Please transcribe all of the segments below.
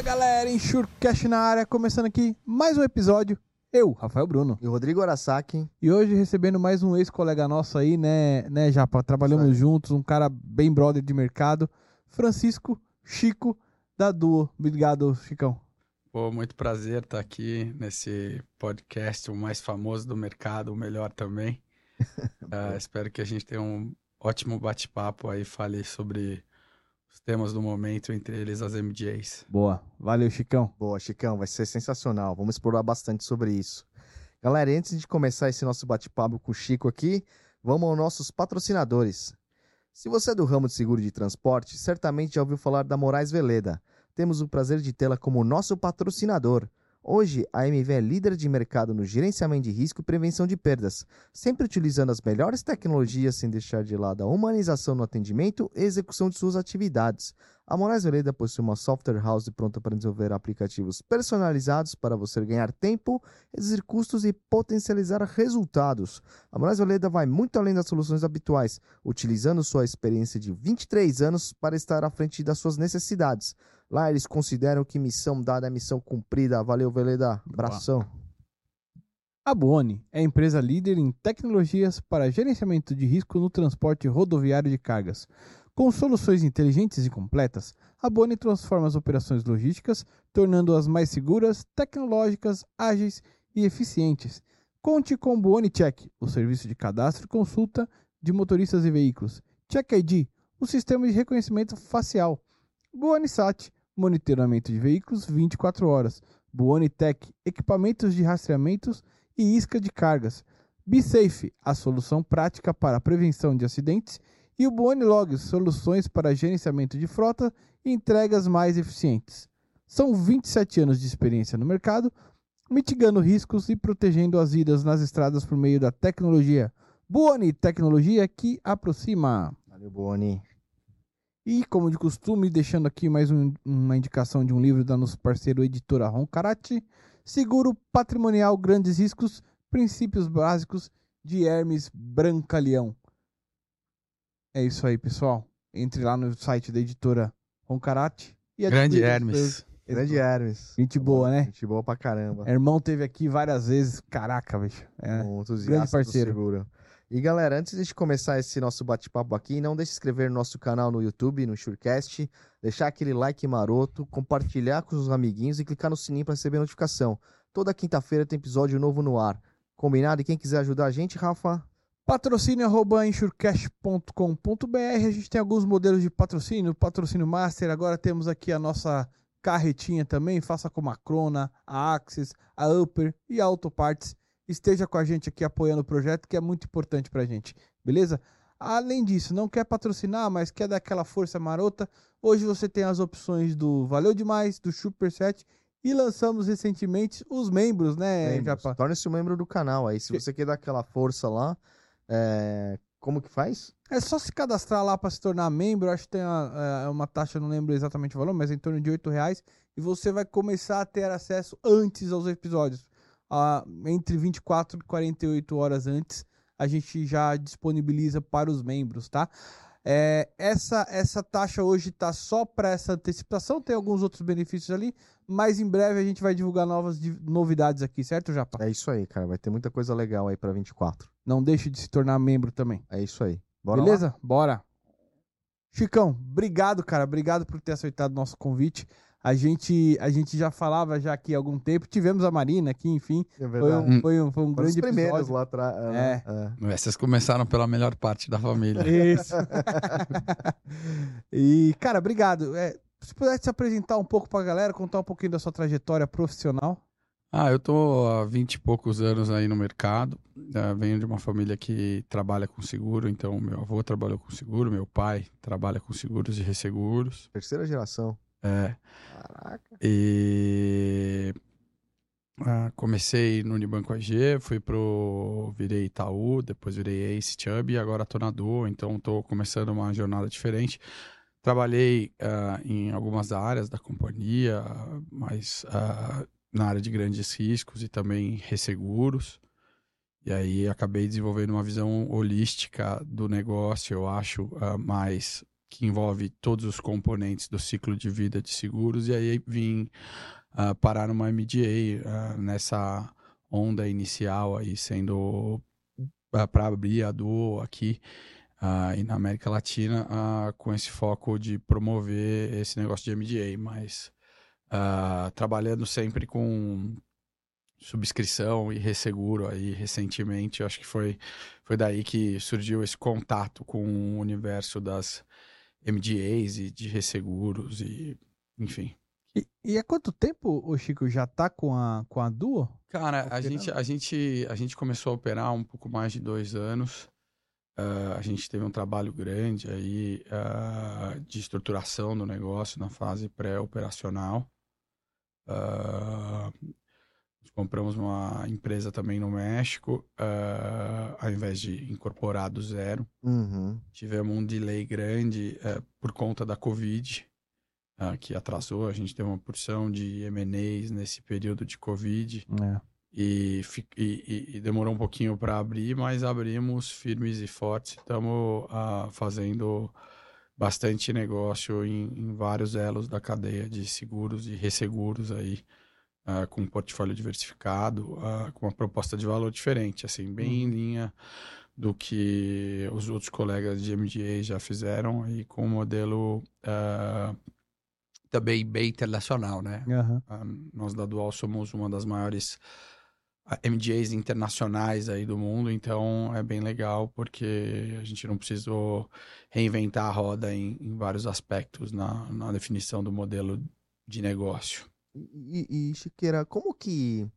Fala galera, Enxurcast na área, começando aqui mais um episódio. Eu, Rafael Bruno. E o Rodrigo Arasaki. E hoje recebendo mais um ex-colega nosso aí, né, né, Japa? Trabalhamos juntos, um cara bem brother de mercado. Francisco Chico da Duo. Obrigado, Chicão. Pô, muito prazer estar aqui nesse podcast, o mais famoso do mercado, o melhor também. Ah, espero que a gente tenha um ótimo bate-papo aí, fale sobre os temas do momento, entre eles as MJs. Boa. Valeu, Chicão. Boa, Chicão, vai ser sensacional. Vamos explorar bastante sobre isso. Galera, antes de começar esse nosso bate-papo com o Chico aqui, vamos aos nossos patrocinadores. Se você é do ramo de seguro de transporte, certamente já ouviu falar da Moraes Veleda. Temos o prazer de tê-la como nosso patrocinador. Hoje, a MV é líder de mercado no gerenciamento de risco e prevenção de perdas, sempre utilizando as melhores tecnologias sem deixar de lado a humanização no atendimento e execução de suas atividades. A Moraes Veleda possui uma software house pronta para desenvolver aplicativos personalizados para você ganhar tempo, reduzir custos e potencializar resultados. A Moraes Veleda vai muito além das soluções habituais, utilizando sua experiência de 23 anos para estar à frente das suas necessidades. Lá eles consideram que missão dada é missão cumprida. Valeu, Veleda. Abração. A Buoni é a empresa líder em tecnologias para gerenciamento de risco no transporte rodoviário de cargas. Com soluções inteligentes e completas, a Buoni transforma as operações logísticas, tornando-as mais seguras, tecnológicas, ágeis e eficientes. Conte com o Buoni Check, o serviço de cadastro e consulta de motoristas e veículos. Check ID, o sistema de reconhecimento facial. Buoni Sat, monitoramento de veículos 24 horas. Buoni Tech, equipamentos de rastreamentos e isca de cargas. BeSafe, a solução prática para a prevenção de acidentes. E o Buoni Logs, soluções para gerenciamento de frota e entregas mais eficientes. São 27 anos de experiência no mercado, mitigando riscos e protegendo as vidas nas estradas por meio da tecnologia. Buoni, tecnologia que aproxima. Valeu, Boni. E, como de costume, deixando aqui mais um- uma indicação de um livro da nosso parceiro editora Roncarate, Seguro Patrimonial Grandes Riscos, Princípios Básicos de Hermes Brancaleão. É isso aí, pessoal. Entre lá no site da editora Roncarate. E Grande Hermes. Grande Hermes. Gente boa, né? Gente boa pra caramba. Irmão teve aqui várias vezes. Caraca, bicho. É. Um entusiasta Grande parceiro. do seguro. E galera, antes de começar esse nosso bate-papo aqui, não deixe de inscrever no nosso canal no YouTube, no Surecast, deixar aquele like maroto, compartilhar com os amiguinhos e clicar no sininho para receber notificação. Toda quinta-feira tem episódio novo no ar. Combinado? E quem quiser ajudar a gente, Rafa? Patrocínio arroba insurecast.com.br. A gente tem alguns modelos de patrocínio, patrocínio master. Agora temos aqui a nossa carretinha também. Faça como a Crona, a Axis, a Upper e a Autoparts. Esteja com a gente aqui apoiando o projeto, que é muito importante pra gente, beleza? Além disso, não quer patrocinar, mas quer dar aquela força marota, hoje você tem as opções do Valeu Demais, do Superset e lançamos recentemente os membros, né, Membros. Japa? Torne-se um membro do canal aí. Se você quer dar aquela força lá, é, como que faz? É só se cadastrar lá para se tornar membro. Acho que tem uma, é, uma taxa, não lembro exatamente o valor, mas é em torno de R$ reais. E você vai começar a ter acesso antes aos episódios. Ah, entre 24 e 48 horas antes, a gente já disponibiliza para os membros, tá? É, essa, essa taxa hoje está só para essa antecipação, tem alguns outros benefícios ali, mas em breve a gente vai divulgar novas novidades aqui, certo, Japa? É isso aí, cara. Vai ter muita coisa legal aí pra 24. Não deixe de se tornar membro também. É isso aí. Bora lá? Beleza? Bora. Chicão, obrigado, cara. Obrigado por ter aceitado nosso convite. A gente, a gente já falava já aqui há algum tempo. Tivemos a Marina aqui, enfim. É Foi verdade. um, foi um, foi um grande primeiros episódio. lá atrás. É. é. Vocês começaram pela melhor parte da família. Isso. e, cara, obrigado. É, se pudesse se apresentar um pouco pra galera, contar um pouquinho da sua trajetória profissional. Ah, eu tô há 20 e poucos anos aí no mercado. Eh, venho de uma família que trabalha com seguro, então meu avô trabalhou com seguro, meu pai trabalha com seguros e resseguros. Terceira geração. É, Caraca. E ah, comecei no Unibanco AG, fui pro virei Itaú, depois virei Ace Chubb e agora tô na Duo, então tô começando uma jornada diferente. Trabalhei ah, em algumas áreas da companhia, mas ah, na área de grandes riscos e também resseguros. E aí acabei desenvolvendo uma visão holística do negócio, eu acho, ah, mais que envolve todos os componentes do ciclo de vida de seguros, e aí vim uh, parar numa MDA uh, nessa onda inicial aí, sendo uh, para abrir a Duo aqui e na América Latina, com esse foco de promover esse negócio de MDA, mas trabalhando sempre com subscrição e resseguro aí recentemente. Acho que foi, foi daí que surgiu esse contato com o universo das MDAs e de resseguros e enfim. E, e há quanto tempo o Chico já tá com a, com a Duo? Cara, a gente, a, gente, a gente começou a operar um pouco mais de dois anos. Uh, a gente teve um trabalho grande aí uh, de estruturação do negócio na fase pré-operacional. Uh, compramos uma empresa também no México, uh, ao invés de incorporar do zero. Uhum. Tivemos um delay grande uh, por conta da Covid, uh, que atrasou. A gente teve uma porção de M&As nesse período de Covid. É. E, e, e, demorou um pouquinho para abrir, mas abrimos firmes e fortes. Estamos fazendo bastante negócio em, em vários elos da cadeia de seguros e resseguros aí uh, com um portfólio diversificado, uh, com uma proposta de valor diferente, assim, bem uhum. em linha do que os outros colegas de MGA já fizeram e com um modelo uh, também bem internacional, né? Uhum. nós da Dual somos uma das maiores MGAs internacionais aí do mundo, então é bem legal porque a gente não precisou reinventar a roda em, em vários aspectos na, na definição do modelo de negócio. E, e Chiqueira, como que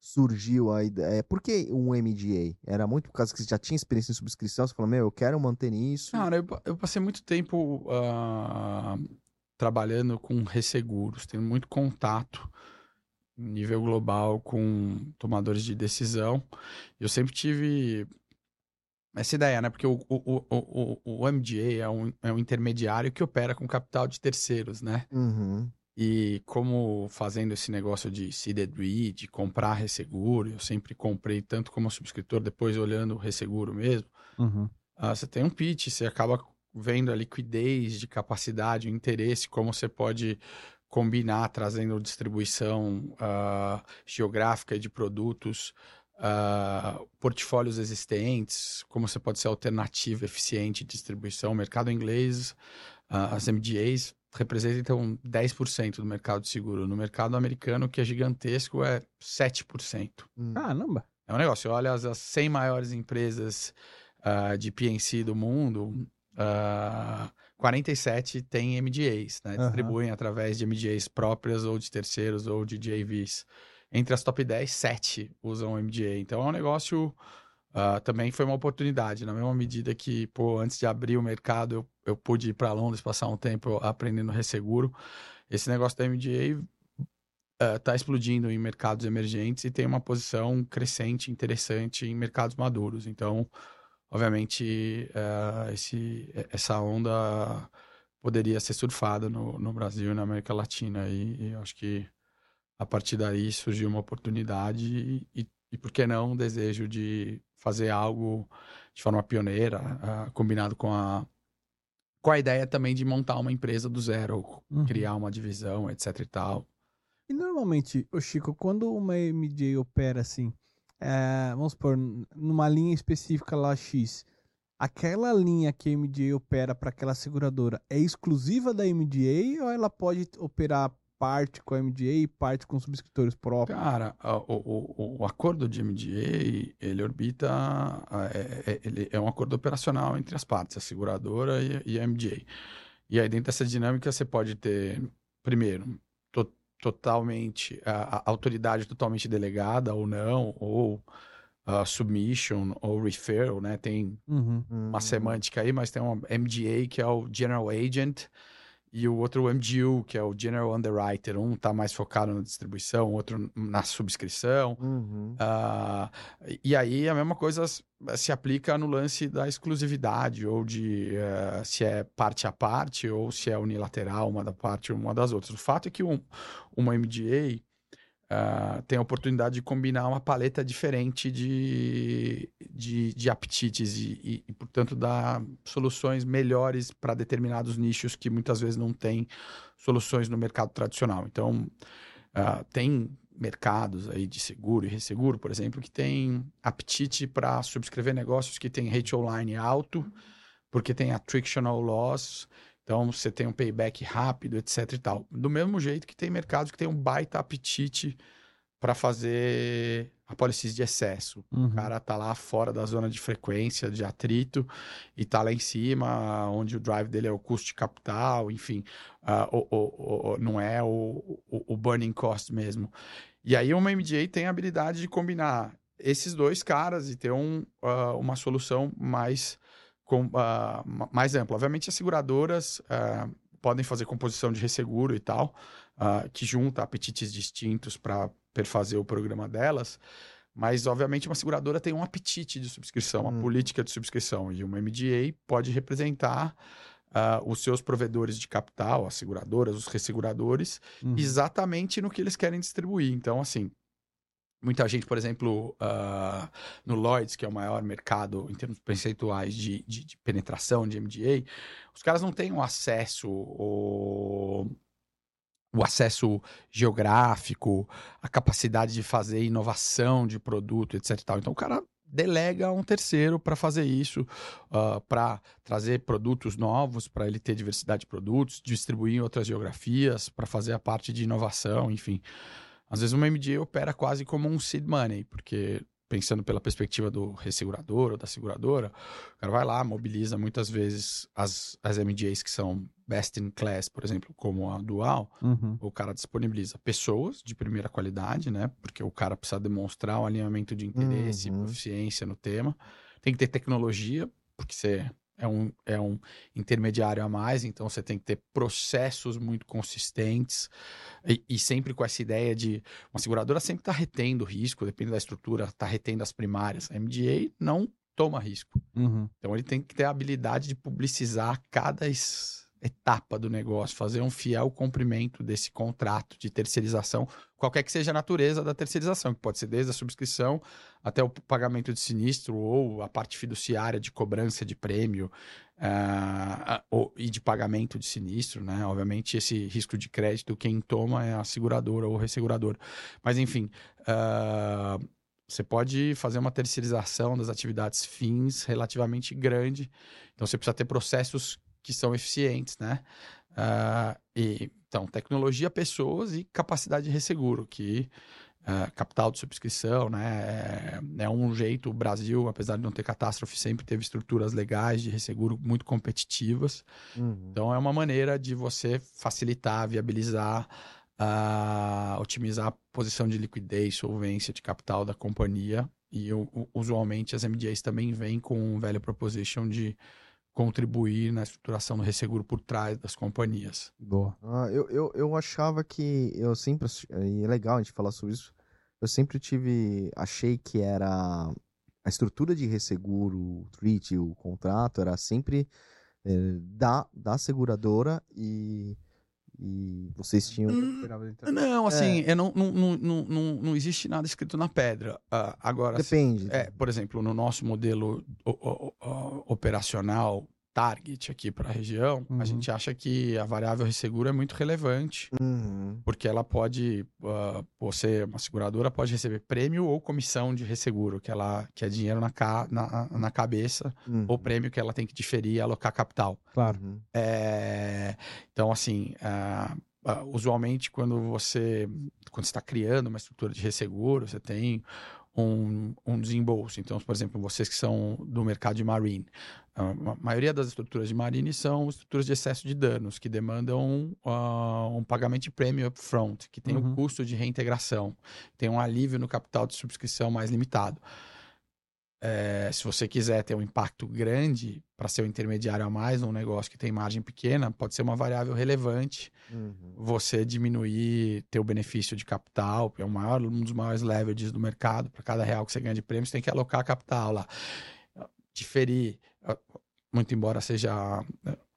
surgiu a ideia? Por que um MDA? Era muito por causa que você já tinha experiência em subscrição? Você falou, meu, eu quero manter isso. Cara, eu, eu passei muito tempo uh, trabalhando com resseguros, tenho muito contato nível global com tomadores de decisão. Eu sempre tive essa ideia, né? Porque o, o, o, o, o MGA é um, é um intermediário que opera com capital de terceiros, né? Uhum. E como fazendo esse negócio de seeded read, comprar resseguro, eu sempre comprei tanto como subscritor, depois olhando o resseguro mesmo. Uhum. Uh, você tem um pitch, você acaba vendo a liquidez de capacidade, o interesse, como você pode combinar, trazendo distribuição uh, geográfica de produtos, uh, portfólios existentes, como você pode ser alternativa, eficiente distribuição. Mercado inglês, as MDAs representam 10% do mercado de seguro. No mercado americano, que é gigantesco, é 7%. Hum. Caramba! É um negócio. Olha as, as 100 maiores empresas uh, de PNC do mundo, uh, ah, 47 têm MGAs, né? Distribuem através de MGAs próprias ou de terceiros ou de JVs. Entre as top 10, 7 usam MGA. Então é um negócio Uh, também foi uma oportunidade, na mesma medida que, pô, antes de abrir o mercado, eu, eu pude ir para Londres, passar um tempo aprendendo resseguro. Esse negócio da MDA está uh, explodindo em mercados emergentes e tem uma posição crescente, interessante em mercados maduros. Então, obviamente, uh, esse, essa onda poderia ser surfada no, no Brasil e na América Latina. E, e acho que a partir daí surgiu uma oportunidade e, e, e por que não, um desejo de fazer algo de forma pioneira, uh, combinado com a com a ideia também de montar uma empresa do zero, uhum. criar uma divisão, etc e tal. E normalmente, o Chico, quando uma MJ opera assim, é, vamos supor, numa linha específica lá X, aquela linha que a MDA opera para aquela seguradora é exclusiva da MDA ou ela pode operar parte com a MDA e parte com subscritores próprios? Cara, o, o, o acordo de MDA, ele orbita, é, é, ele é um acordo operacional entre as partes, a seguradora e, e a MDA. E aí dentro dessa dinâmica você pode ter, primeiro, to, totalmente, a, a, autoridade totalmente delegada ou não, ou uh, submission ou referral, né? Tem uhum. uma semântica aí, mas tem uma MDA que é o General Agent, e o outro o MGU, que é o General Underwriter. Um está mais focado na distribuição, outro na subscrição. Uhum. Uh, e aí a mesma coisa se aplica no lance da exclusividade, ou de uh, se é parte a parte, ou se é unilateral, uma da parte uma das outras. O fato é que um, uma MGA, uh, tem a oportunidade de combinar uma paleta diferente de, de, de apetites e, e, e, portanto, dar soluções melhores para determinados nichos que muitas vezes não têm soluções no mercado tradicional. Então, uh, tem mercados aí de seguro e resseguro, por exemplo, que tem apetite para subscrever negócios que têm rate online alto, porque tem attrictional loss, então você tem um payback rápido, etc e tal. Do mesmo jeito que tem mercados que tem um baita apetite para fazer apólices de excesso. Uhum. O cara tá lá fora da zona de frequência, de atrito, e tá lá em cima, onde o drive dele é o custo de capital, enfim, uh, o, o, o, não é o, o, burning cost mesmo. E aí uma MDA tem a habilidade de combinar esses dois caras e ter um, uh, uma solução mais com, uh, mais ampla. Obviamente, as seguradoras uh, podem fazer composição de resseguro e tal, uh, que junta apetites distintos para perfazer o programa delas. Mas, obviamente, uma seguradora tem um apetite de subscrição, uma hum. política de subscrição. E uma MDA pode representar os seus provedores de capital, as seguradoras, os resseguradores, uhum. exatamente no que eles querem distribuir. Então, assim, Muita gente, por exemplo, uh, no Lloyds, que é o maior mercado em termos percentuais de, de, de penetração de MDA, os caras não têm o acesso, o, o acesso geográfico, a capacidade de fazer inovação de produto, etc. Então, o cara delega a um terceiro para fazer isso, uh, para trazer produtos novos, para ele ter diversidade de produtos, distribuir em outras geografias, para fazer a parte de inovação, enfim. Às vezes uma MDA opera quase como um seed money, porque pensando pela perspectiva do ressegurador ou da seguradora, o cara vai lá, mobiliza muitas vezes as, as MDAs que são best in class, por exemplo, como a Dual, uhum. o cara disponibiliza pessoas de primeira qualidade, né? Porque o cara precisa demonstrar um alinhamento de interesse, uhum. proficiência no tema. Tem que ter tecnologia, porque você é um, é um intermediário a mais, então você tem que ter processos muito consistentes e, e sempre com essa ideia de uma seguradora sempre está retendo risco, depende da estrutura, está retendo as primárias. A MDA não toma risco. Uhum. Então ele tem que ter a habilidade de publicizar cada etapa do negócio, fazer um fiel cumprimento desse contrato de terceirização, qualquer que seja a natureza da terceirização, que pode ser desde a subscrição até o pagamento de sinistro ou a parte fiduciária de cobrança de prêmio uh, ou, e de pagamento de sinistro, né? Obviamente, esse risco de crédito, quem toma é a seguradora ou o ressegurador. Mas, enfim. Uh, você pode fazer uma terceirização das atividades fins relativamente grande. Então, você precisa ter processos que são eficientes, né? Uh, e, então, tecnologia, pessoas e capacidade de resseguro, que uh, capital de subscrição, né? É, é, um jeito, o Brasil, apesar de não ter catástrofe, sempre teve estruturas legais de resseguro muito competitivas. Uhum. Então, é uma maneira de você facilitar, viabilizar, uh, otimizar a posição de liquidez, solvência de capital da companhia. E usualmente as MDAs também vêm com um value proposition de contribuir na estruturação do resseguro por trás das companhias. Boa. Ah, eu, eu, eu achava que eu sempre e é legal a gente falar sobre isso. Eu sempre tive achei que era a estrutura de resseguro, o treaty, o contrato era sempre é, da, da seguradora e e vocês tinham. Hum, não, assim, é. não, não, não, não, não existe nada escrito na pedra. Uh, agora, Depende. é, por exemplo, no nosso modelo operacional target aqui para a região, uhum. a gente acha que a variável resseguro é muito relevante, uhum. porque ela pode, uh, você, uma seguradora, pode receber prêmio ou comissão de resseguro, que, ela, que é dinheiro na, ca, na, na cabeça, uhum. ou prêmio que ela tem que diferir e alocar capital. Claro. É, então, assim, uh, uh, usualmente quando você quando está criando uma estrutura de resseguro, você tem um, um desembolso. Então, por exemplo, vocês que são do mercado de marine, a maioria das estruturas de marine são estruturas de excesso de danos, que demandam uh, um pagamento de prêmio upfront, que tem uhum. um custo de reintegração, tem um alívio no capital de subscrição mais limitado. É, se você quiser ter um impacto grande para ser um intermediário a mais num negócio que tem margem pequena, pode ser uma variável relevante uhum. você diminuir teu benefício de capital, que é o maior, um dos maiores leverages do mercado. Para cada real que você ganha de prêmio, você tem que alocar capital lá. Diferir, muito embora seja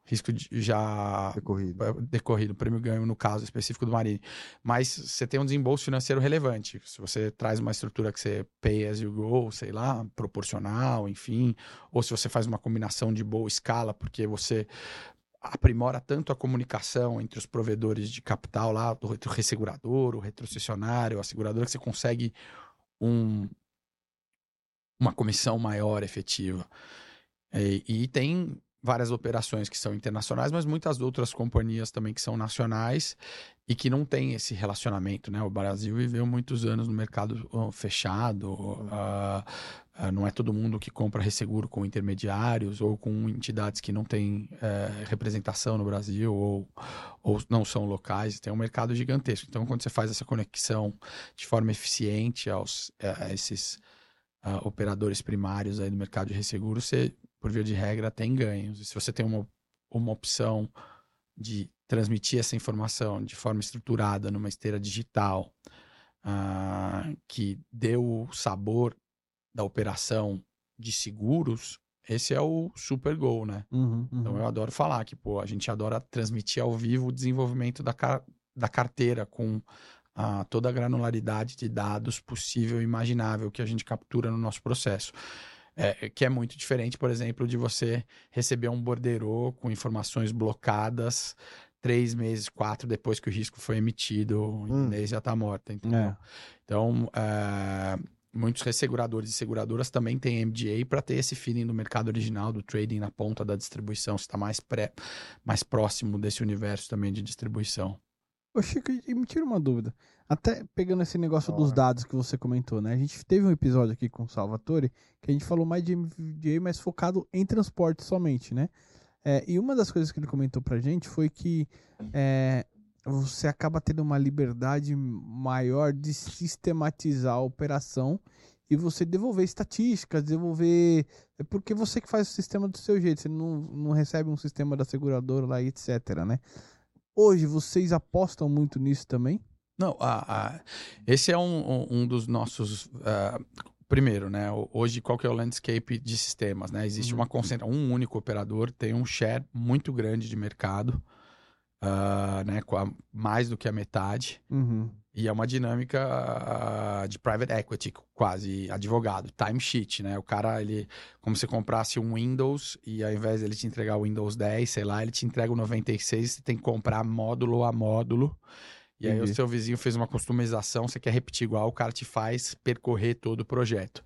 risco de, já Decorrido. é, decorrido, prêmio ganho no caso específico do Marine. Mas você tem um desembolso financeiro relevante. Se você traz uma estrutura que você pay as you go, sei lá, proporcional, enfim, ou se você faz uma combinação de boa escala, porque você aprimora tanto a comunicação entre os provedores de capital lá, do ressegurador, o retrocessionário, a seguradora, que você consegue um, uma comissão maior efetiva. E, e tem várias operações que são internacionais, mas muitas outras companhias também que são nacionais e que não têm esse relacionamento, né? O Brasil viveu muitos anos no mercado fechado, ah, ah, não é todo mundo que compra resseguro com intermediários ou com entidades que não têm eh, representação no Brasil ou, ou não são locais, tem um mercado gigantesco. Então, quando você faz essa conexão de forma eficiente aos, eh, a esses ah, operadores primários aí do mercado de resseguro, você, por via de regra, tem ganhos. E se você tem uma, uma opção de transmitir essa informação de forma estruturada numa esteira digital ah, que dê o sabor da operação de seguros, esse é o super gol, né? Uhum, uhum. Então eu adoro falar que, pô, a gente adora transmitir ao vivo o desenvolvimento da, car- da carteira com ah, toda a granularidade de dados possível e imaginável que a gente captura no nosso processo. É, que é muito diferente, por exemplo, de você receber um borderô com informações blocadas três meses, quatro depois que o risco foi emitido, o Hum. inglês já está morta, entendeu? É. Então, é, muitos resseguradores e seguradoras também têm MGA para ter esse feeling do mercado original, do trading na ponta da distribuição, se está mais, pré, mais próximo desse universo também de distribuição. Ô, Chico, me tira uma dúvida. Até pegando esse negócio dos dados que você comentou, né? A gente teve um episódio aqui com o Salvatore que a gente falou mais de MVJ, mas focado em transporte somente, né? É, e uma das coisas que ele comentou pra gente foi que é, você acaba tendo uma liberdade maior de sistematizar a operação e você devolver estatísticas, devolver. É porque você que faz o sistema do seu jeito, você não, não recebe um sistema da seguradora lá e etc, né? Hoje vocês apostam muito nisso também? Não, a- a- esse é um, um- dos nossos. ah, primeiro, né? Hoje, qual que é o landscape de sistemas? Né? Existe Uhum. uma concentração, um único operador tem um share muito grande de mercado, ah, né? Com a- mais do que a metade. Uhum. E é uma dinâmica ah, de private equity, quase advogado, timesheet, né? O cara, ele, como se comprasse um Windows e ao invés dele te entregar o Windows 10, sei lá, ele te entrega o 96, você tem que comprar módulo a módulo. E aí Entendi. o seu vizinho fez uma customização, você quer repetir igual, o cara te faz percorrer todo o projeto.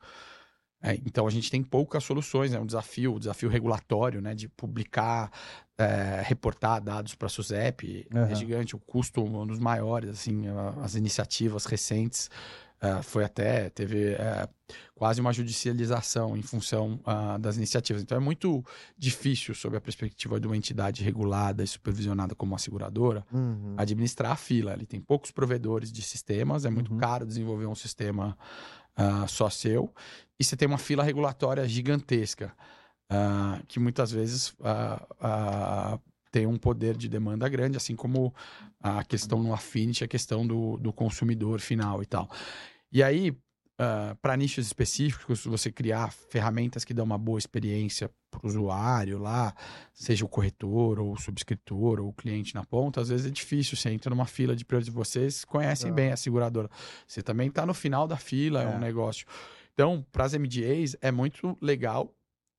É, então a gente tem poucas soluções, é um desafio, um desafio regulatório, né? De publicar, é, reportar dados para a SUSEP, Aham. é gigante, o custo é um dos maiores, assim, as iniciativas recentes é, foi até, teve é, quase uma judicialização em função ah, das iniciativas. Então é muito difícil, sob a perspectiva de uma entidade regulada e supervisionada como a seguradora, Uhum. administrar a fila. Ele tem poucos provedores de sistemas, é muito Uhum. caro desenvolver um sistema ah, só seu, e você tem uma fila regulatória gigantesca, ah, que muitas vezes tem um poder de demanda grande, assim como a questão no Affinity, a questão do, do consumidor final e tal. E aí, para nichos específicos, você criar ferramentas que dão uma boa experiência para o usuário lá, seja o corretor, ou o subscritor, ou o cliente na ponta, às vezes é difícil. Você entra numa fila de prioridade, vocês conhecem Tá. bem a seguradora. Você também está no final da fila, é, É. um negócio. Então, para as MDAs, é muito legal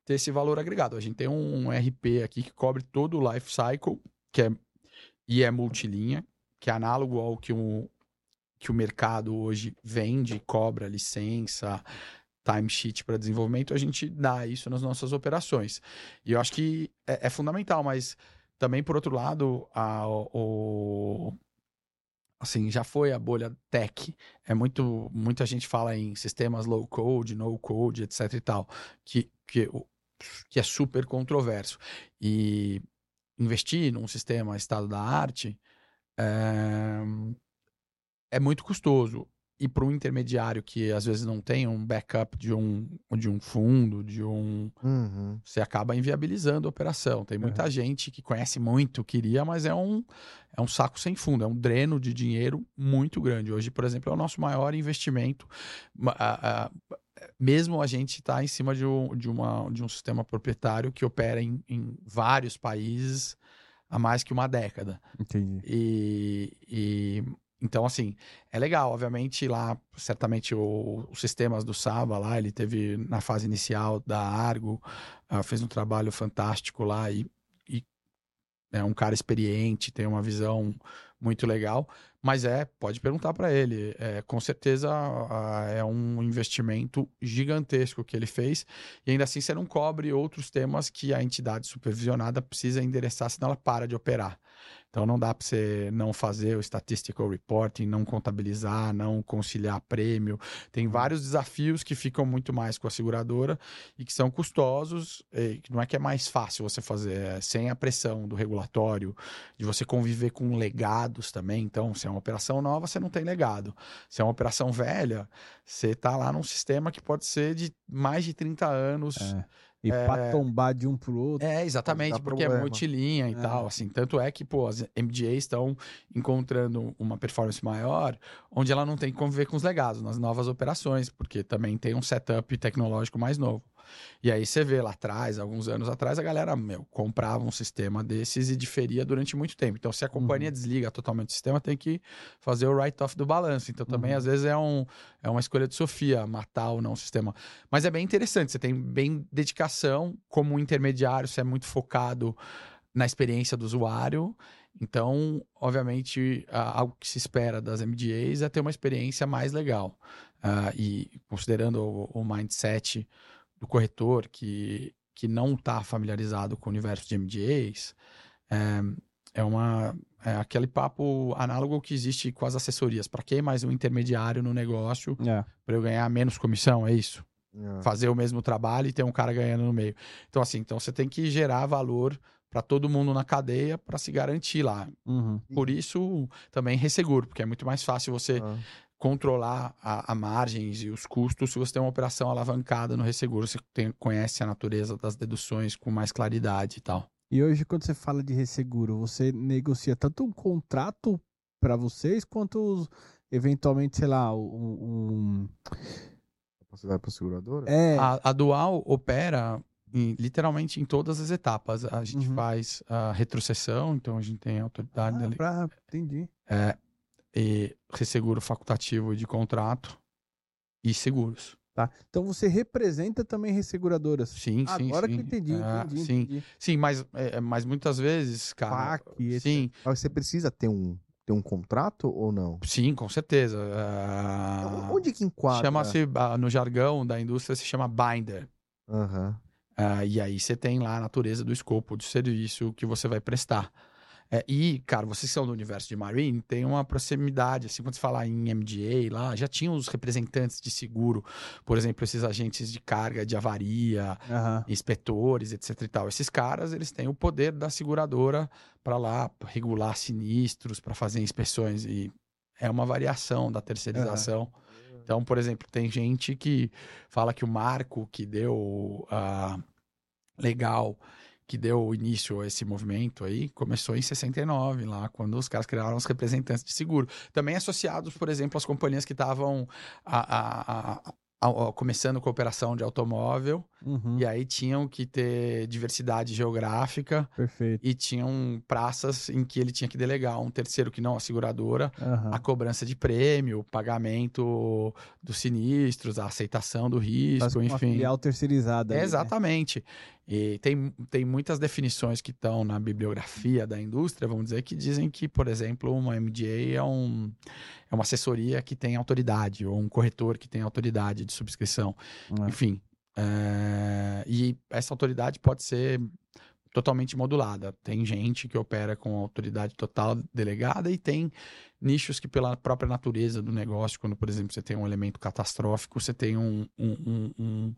ter esse valor agregado. A gente tem um RP aqui que cobre todo o life cycle, que é, e é multilinha, que é análogo ao que o, que o mercado hoje vende, cobra licença, timesheet para desenvolvimento, a gente dá isso nas nossas operações. E eu acho que é, é fundamental, mas também, por outro lado, a, o, assim, já foi a bolha tech. É muito, muita gente fala em sistemas low code, no code, etc e tal, que, que, que é super controverso. E investir num sistema estado da arte é, é muito custoso. E para um intermediário que às vezes não tem um backup de um, de um fundo, de um. Uhum. Você acaba inviabilizando a operação. Tem muita gente que conhece muito, queria, mas é um, é um saco sem fundo, é um dreno de dinheiro muito grande. Hoje, por exemplo, é o nosso maior investimento. A- a- mesmo a gente está em cima de um, de, uma, de um sistema proprietário que opera em, em vários países há mais que uma década. Entendi. E, e então, assim, é legal. Obviamente, lá, certamente, o, os sistemas do Saba, lá, ele teve na fase inicial da Argo, uh, fez um trabalho fantástico lá e, e é um cara experiente, tem uma visão muito legal. Mas é, pode perguntar para ele. É, com certeza uh, é um investimento gigantesco que ele fez. E ainda assim, você não cobre outros temas que a entidade supervisionada precisa endereçar, senão ela para de operar. Então não dá para você não fazer o statistical reporting, não contabilizar, não conciliar prêmio. Tem uhum. vários desafios que ficam muito mais com a seguradora e que são custosos. não é que é mais fácil você fazer, é sem a pressão do regulatório, de você conviver com legados também. Então, se é uma operação nova, você não tem legado. Se é uma operação velha, você está lá num sistema que pode ser de mais de 30 anos. É e é... pra tombar de um pro outro. É, exatamente, porque é problema. é multilinha e é. tal, assim. Tanto é que, pô, as MGAs estão encontrando uma performance maior, onde ela não tem que conviver com os legados nas novas operações, porque também tem um setup tecnológico mais novo. E aí você vê lá atrás, alguns anos atrás, a galera meu, comprava um sistema desses e diferia durante muito tempo. Então, se a companhia uhum. desliga totalmente o sistema, tem que fazer o write-off do balanço. Então, também, uhum. às vezes, é, um, é uma escolha de Sofia matar ou não o sistema. Mas é bem interessante, você tem bem dedicação como intermediário, você é muito focado na experiência do usuário. Então, obviamente, algo que se espera das MDAs é ter uma experiência mais legal. Uh, e considerando o, o mindset do corretor que, que não está familiarizado com o universo de MGAs, é, é, uma, é aquele papo análogo que existe com as assessorias. Para quem mais um intermediário no negócio é. para eu ganhar menos comissão? É isso? É. Fazer o mesmo trabalho e ter um cara ganhando no meio. Então, assim, então você tem que gerar valor para todo mundo na cadeia para se garantir lá. Uhum. Por isso, também resseguro, porque é muito mais fácil você uhum controlar a, a, margens e os custos se você tem uma operação alavancada no resseguro, você tem, conhece a natureza das deduções com mais claridade e tal. E hoje, quando você fala de resseguro, você negocia tanto um contrato para vocês, quanto eventualmente, sei lá, um. um... Capacidade para a seguradora? É. A, a Dual opera em, literalmente em todas as etapas. A gente uhum. faz a retrocessão, então a gente tem autoridade ah, ali. Pra... Entendi. É, e resseguro facultativo de contrato e seguros. Tá. Então você representa também resseguradoras. Sim, sim. Agora sim. que entendi, é, entendi, sim. entendi. Sim, mas, é, mas muitas vezes, cara. FAC, sim. Mas você precisa ter um, ter um contrato ou não? Sim, com certeza. Uh, Onde que enquadra? Chama-se, uh, no jargão da indústria, se chama binder. Uhum. Uh, e aí você tem lá a natureza do escopo de serviço que você vai prestar. É, e, cara, vocês são do universo de Marine, tem uma proximidade, assim, quando você fala em MDA lá, já tinham os representantes de seguro, por exemplo, esses agentes de carga de avaria, uhum. inspetores, etc e tal. Esses caras, eles têm o poder da seguradora para lá regular sinistros, para fazer inspeções e é uma variação da terceirização. Uhum. Então, por exemplo, tem gente que fala que o marco que deu uh, legal que deu início a esse movimento aí começou em 69, lá, quando os caras criaram os representantes de seguro. Também associados, por exemplo, às companhias que estavam começando com a operação de automóvel, uhum. e aí tinham que ter diversidade geográfica. Perfeito. E tinham praças em que ele tinha que delegar um terceiro que não a seguradora, uhum. a cobrança de prêmio, o pagamento dos sinistros, a aceitação do risco, enfim. Uma filial terceirizada. É, exatamente. Né? E tem, tem muitas definições que estão na bibliografia da indústria, vamos dizer, que dizem que, por exemplo, uma MDA é, um, é uma assessoria que tem autoridade, ou um corretor que tem autoridade de subscrição. É. Enfim. É, e essa autoridade pode ser totalmente modulada. Tem gente que opera com autoridade total delegada e tem nichos que, pela própria natureza do negócio, quando, por exemplo, você tem um elemento catastrófico, você tem um, um, um, um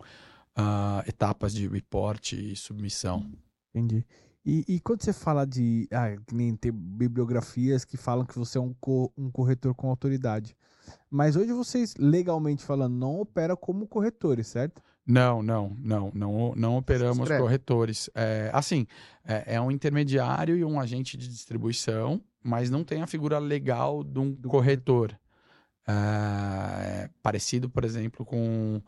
uh, etapas de report e submissão. Entendi. E, e, quando você fala de. Ah, nem tem bibliografias que falam que você é um, co, um corretor com autoridade. Mas hoje vocês, legalmente falando, não operam como corretores, certo? Não, não, não, não, não operamos corretores. É, assim, é, é, um intermediário e um agente de distribuição, mas não tem a figura legal de um corretor. É, parecido, por exemplo, com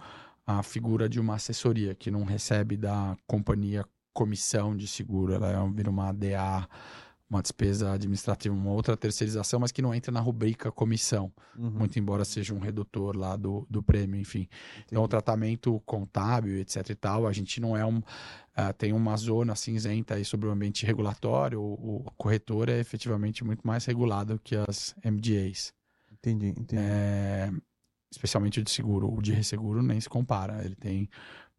a figura de uma assessoria que não recebe da companhia comissão de seguro, ela é, vira uma ADA, uma despesa administrativa, uma outra terceirização, mas que não entra na rubrica comissão, Uhum. muito embora seja um redutor lá do, do prêmio, enfim. Então, o tratamento contábil, etc e tal, a gente não é um... ah, tem uma zona cinzenta aí sobre o ambiente regulatório, o, o corretor é efetivamente muito mais regulado que as MGAs. Entendi, entendi. É, especialmente o de seguro. O de resseguro nem se compara. Ele tem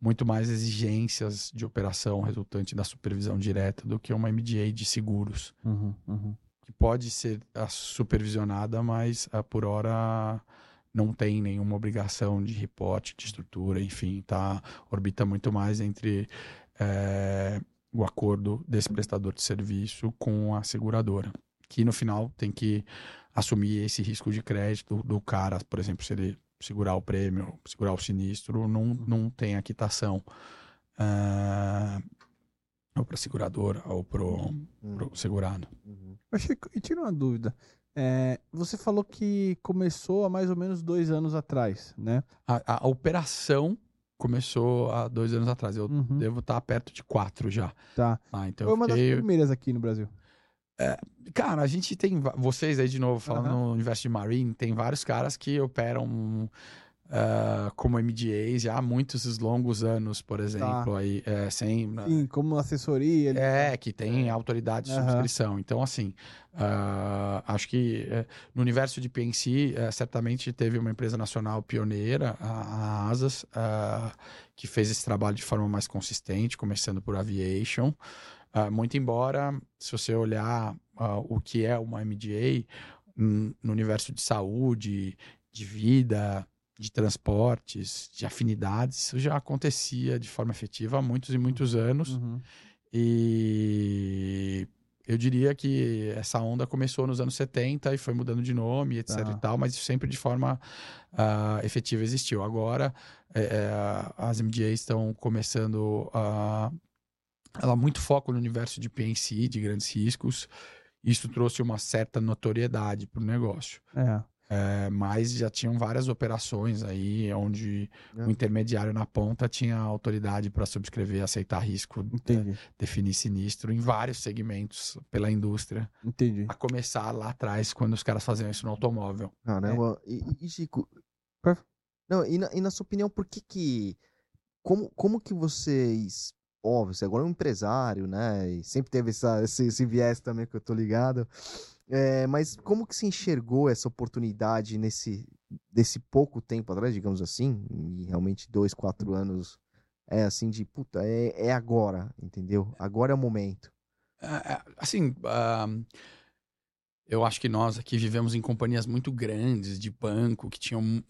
muito mais exigências de operação resultante da supervisão direta do que uma MDA de seguros, Uhum, uhum. que pode ser ah, supervisionada, mas ah, por hora não tem nenhuma obrigação de reporte, de estrutura, enfim, tá orbita muito mais entre eh, o acordo desse prestador de serviço com a seguradora, que no final tem que assumir esse risco de crédito do cara, por exemplo, se ele segurar o prêmio, segurar o sinistro, não, não tem a quitação. ah, ou para a seguradora ou para o Hum, segurado. uhum. Eu achei que- e tira uma dúvida. É, você falou que começou há mais ou menos dois anos atrás, né? A, a operação começou há dois anos atrás. Eu Uhum. devo estar perto de quatro já. Tá. Ah, então Foi uma das fiquei... primeiras aqui no Brasil. Cara, a gente tem. Vocês aí de novo, falando Aham. no universo de Marine, tem vários caras que operam ah, como MDAs já há muitos longos anos, por exemplo, aí, é, sem. Sim, como assessoria. ele- É, que tem autoridade de Aham. subscrição. Então, assim, ah, acho que eh, no universo de PNC, eh, certamente teve uma empresa nacional pioneira, a, a Asas, ah, que fez esse trabalho de forma mais consistente, começando por Aviation. Ah, muito embora, se você olhar ah, o que é uma MDA no universo de saúde, de vida, de transportes, de afinidades, isso já acontecia de forma efetiva há muitos e muitos anos. Uhum. E eu diria que essa onda começou nos anos 70 e foi mudando de nome, etc Tá. e tal, mas isso sempre de forma ah, efetiva existiu. Agora, é, é, as MDAs estão começando a... Ela muito foco no universo de PNC, de grandes riscos. Isso trouxe uma certa notoriedade para o negócio. É, É, mas já tinham várias operações aí onde É. o intermediário na ponta tinha autoridade para subscrever, aceitar risco, entendi, definir sinistro em vários segmentos pela indústria, entendi. a começar lá atrás, quando os caras faziam isso no automóvel. Caramba. E, e- e, Chico. Não, e na, e na sua opinião, por que que. Como, como que vocês. Óbvio, você agora é um empresário, né? E sempre teve essa, esse, esse viés também que eu tô ligado. É, mas como que se enxergou essa oportunidade nesse desse pouco tempo atrás, digamos assim, e realmente dois, quatro anos, é assim de puta, é, é agora, entendeu? Agora é o momento. É, é, assim, eu acho que nós aqui vivemos em companhias muito grandes de banco que tinham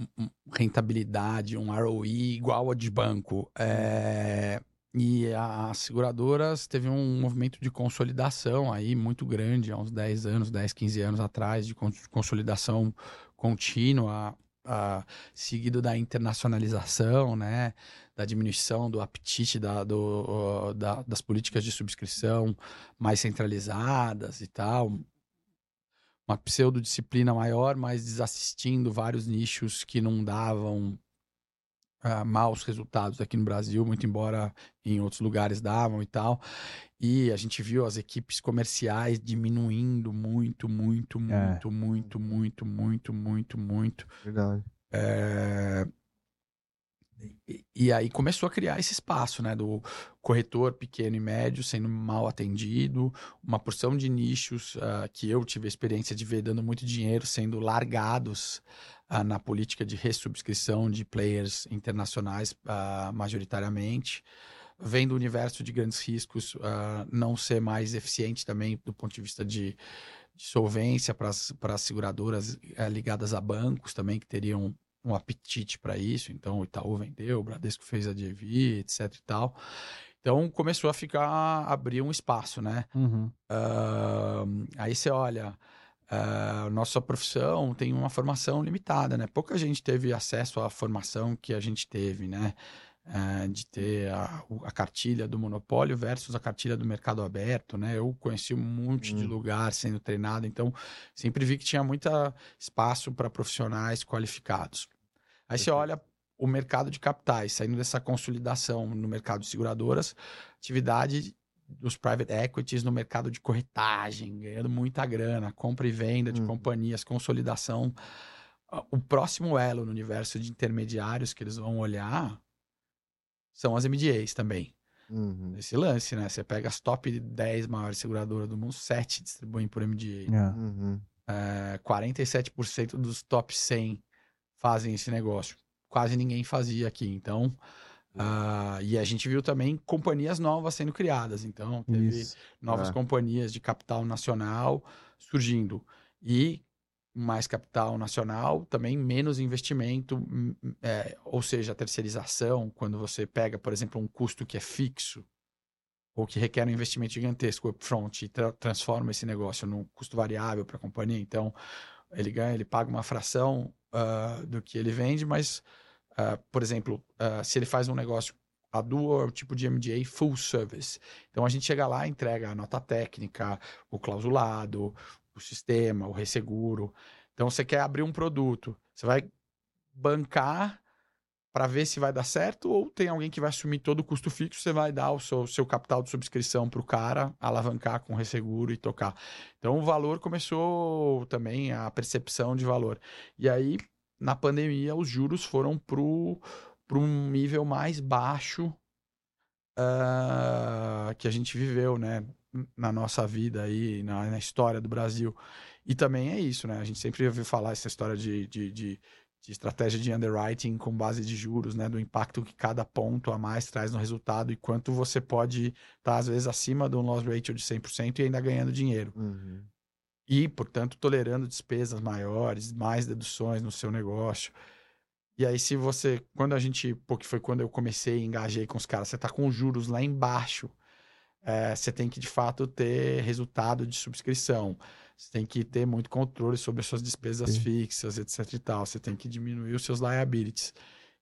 rentabilidade, um ROI igual a de banco. É, e as seguradoras teve um movimento de consolidação aí muito grande, há uns 10 anos, 10, 15 anos atrás, de cons- consolidação contínua, ah, seguido da internacionalização, né? Da diminuição do apetite da, do, da- das políticas de subscrição mais centralizadas e tal. Uma pseudodisciplina maior, mas desassistindo vários nichos que não davam ah, maus resultados aqui no Brasil, muito embora em outros lugares davam e tal. E a gente viu as equipes comerciais diminuindo muito, muito, É. muito, muito, muito, muito, muito, muito. Verdade. É, E, aí começou a criar esse espaço, né? Do corretor pequeno e médio sendo mal atendido, uma porção de nichos ah, que eu tive a experiência de ver dando muito dinheiro sendo largados ah, na política de ressubscrição de players internacionais, ah, majoritariamente. Vendo o universo de grandes riscos ah, não ser mais eficiente também do ponto de vista de, de solvência para as seguradoras eh, ligadas a bancos também, que teriam um apetite para isso. Então, o Itaú vendeu, o Bradesco fez a DV, etc e tal. Então, começou a ficar, abrir um espaço, né? Uhum. Ah, aí você olha, ah, nossa profissão tem uma formação limitada, né? Pouca gente teve acesso à formação que a gente teve, né? Ah, de ter a, a cartilha do monopólio versus a cartilha do mercado aberto, né? Eu conheci um monte de Hum. lugar sendo treinado, então sempre vi que tinha muito espaço para profissionais qualificados. Aí você Perfeito. olha o mercado de capitais, saindo dessa consolidação no mercado de seguradoras, atividade dos private equities no mercado de corretagem, ganhando muita grana, compra e venda de Uhum. companhias, consolidação. Ah, O próximo elo no universo de intermediários que eles vão olhar são as MDAs também. Uhum. Esse lance, né? Você pega as top 10 maiores seguradoras do mundo, 7 distribuem por MDA. É. Uhum. É, 47% dos top 100 fazem esse negócio. Quase ninguém fazia aqui. Então, ah, e a gente viu também companhias novas sendo criadas. Então, teve Isso. novas É. companhias de capital nacional surgindo. E mais capital nacional, também menos investimento, é, ou seja, a terceirização, quando você pega, por exemplo, um custo que é fixo, ou que requer um investimento gigantesco upfront e tra transforma esse negócio num custo variável para a companhia. Então, ele ganha, ele paga uma fração ah, do que ele vende, mas, ah, por exemplo, ah, se ele faz um negócio, a Duo é tipo de MDA full service. Então, a gente chega lá, entrega a nota técnica, o clausulado, o sistema, o resseguro. Então, você quer abrir um produto, você vai bancar para ver se vai dar certo ou tem alguém que vai assumir todo o custo fixo, você vai dar o seu, seu capital de subscrição para o cara, alavancar com resseguro e tocar. Então, o valor começou também, a percepção de valor. E aí, na pandemia, os juros foram para um nível mais baixo ah, que a gente viveu, né? Na nossa vida aí, na, na história do Brasil. E também é isso, né? A gente sempre ouviu falar essa história de, de, de, de estratégia de underwriting com base de juros, né? Do impacto que cada ponto a mais traz no resultado e quanto você pode estar, às vezes, acima de um loss ratio de 100% e ainda ganhando dinheiro. Uhum. E, portanto, tolerando despesas maiores, mais deduções no seu negócio. E aí, se você, quando a gente, porque foi quando eu comecei e engajei com os caras, você tá com os juros lá embaixo, é, você tem que de fato ter resultado de subscrição. Você tem que ter muito controle sobre as suas despesas Sim. fixas, etc e tal. Você tem que diminuir os seus liabilities.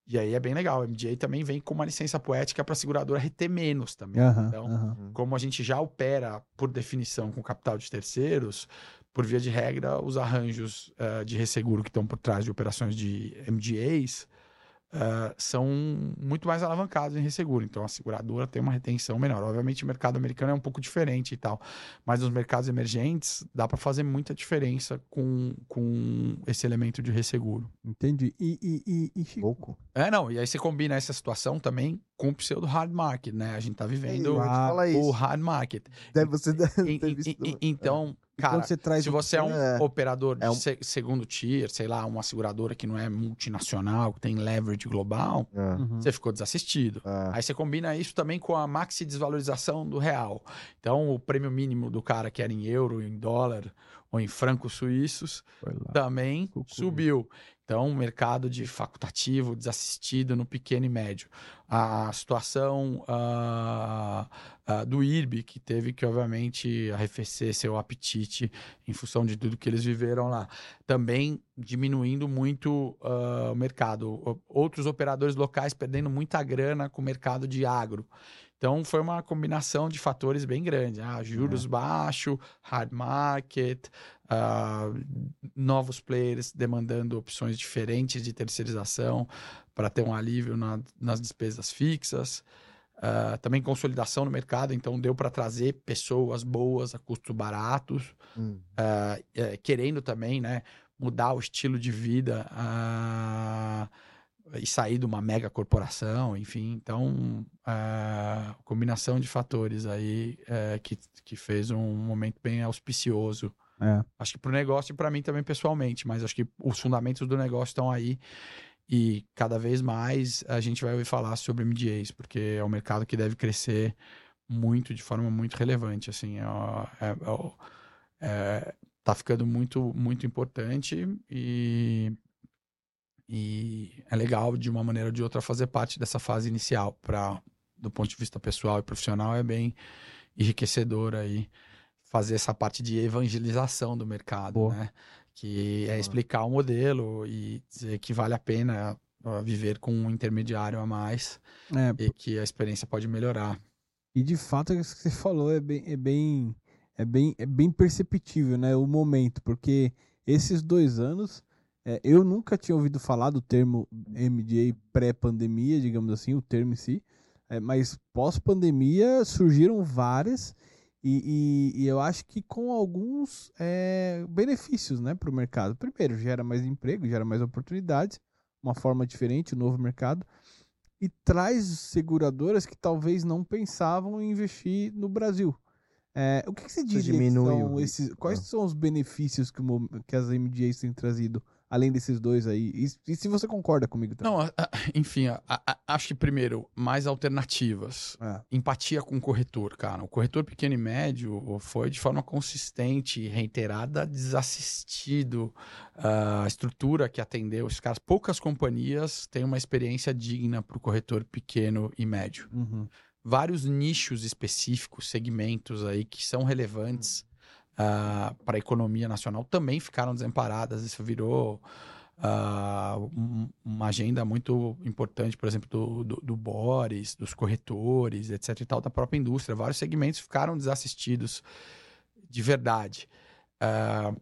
E aí é bem legal. O MDA também vem com uma licença poética para a seguradora reter menos também. Então, aham. como a gente já opera, por definição, com capital de terceiros, por via de regra, os arranjos eh, de resseguro que estão por trás de operações de MGAs eh, são muito mais alavancados em resseguro. Então, a seguradora tem uma retenção menor. Obviamente, o mercado americano é um pouco diferente e tal, mas nos mercados emergentes dá para fazer muita diferença com, com esse elemento de resseguro. Entendi. E, e, e, e Pouco. É, não, e aí você combina essa situação também com o pseudo hard market, né? A gente tá vivendo Ei, fala o hard market. Deve, você deve ter visto. então, E cara, você traz se você é um É. operador de É um- se- segundo tier, sei lá, uma seguradora que não é multinacional, que tem leverage global, É, Uhum. você ficou desassistido. é. Aí você combina isso também com a maxi desvalorização do real. Então, o prêmio mínimo do cara que era em euro, em dólar ou em francos suíços também Cucu. subiu. Então, o mercado de facultativo, desassistido no pequeno e médio. A situação ah, ah, do IRB, que teve que, obviamente, arrefecer seu apetite em função de tudo que eles viveram lá. Também diminuindo muito ah, o mercado. Outros operadores locais perdendo muita grana com o mercado de agro. Então, foi uma combinação de fatores bem grande. Ah, juros baixos, hard market, ah, novos players demandando opções diferentes de terceirização para ter um alívio na- nas despesas fixas. Ah, também consolidação no mercado, então deu para trazer pessoas boas a custos baratos, Hum. eh, querendo também né, mudar o estilo de vida ah, e sair de uma mega corporação, enfim. Então, ah, combinação de fatores aí eh, que, que fez um momento bem auspicioso É. Acho que para o negócio e para mim também pessoalmente, mas acho que os fundamentos do negócio estão aí e cada vez mais a gente vai ouvir falar sobre MDAs, porque é um mercado que deve crescer muito, de forma muito relevante, assim, é, é, é, é, tá ficando muito, muito importante e, e é legal de uma maneira ou de outra fazer parte dessa fase inicial, para do ponto de vista pessoal e profissional é bem enriquecedor aí fazer essa parte de evangelização do mercado, Boa. né? Que é explicar o modelo e dizer que vale a pena viver com um intermediário a mais É, e que a experiência pode melhorar. E de fato, isso que você falou é bem, é bem, é bem, é bem perceptível, né? O momento, porque esses dois anos É, eu nunca tinha ouvido falar do termo MDA pré-pandemia, digamos assim, o termo em si. É, mas pós-pandemia surgiram várias e, e, e, eu acho que com alguns é, benefícios né, para o mercado. Primeiro, gera mais emprego, gera mais oportunidades, uma forma diferente, um novo mercado. E traz seguradoras que talvez não pensavam em investir no Brasil. É, o que, que você diria que são esses, quais são os benefícios que, que as MDAs têm trazido além desses dois aí? E, e se você concorda comigo também? Não, enfim, a, a, acho que primeiro, mais alternativas. É. Empatia com o corretor, cara. O corretor pequeno e médio foi de forma consistente e reiterada desassistido. Uh, a estrutura que atendeu os caras, poucas companhias têm uma experiência digna para o corretor pequeno e médio. Uhum. Vários nichos específicos, segmentos aí que são relevantes uh, ah, para a economia nacional também ficaram desamparadas. Isso virou uh, um, uma agenda muito importante, por exemplo, do, do, do, Boris, dos corretores, etc. e tal, da própria indústria. Vários segmentos ficaram desassistidos de verdade. Uh,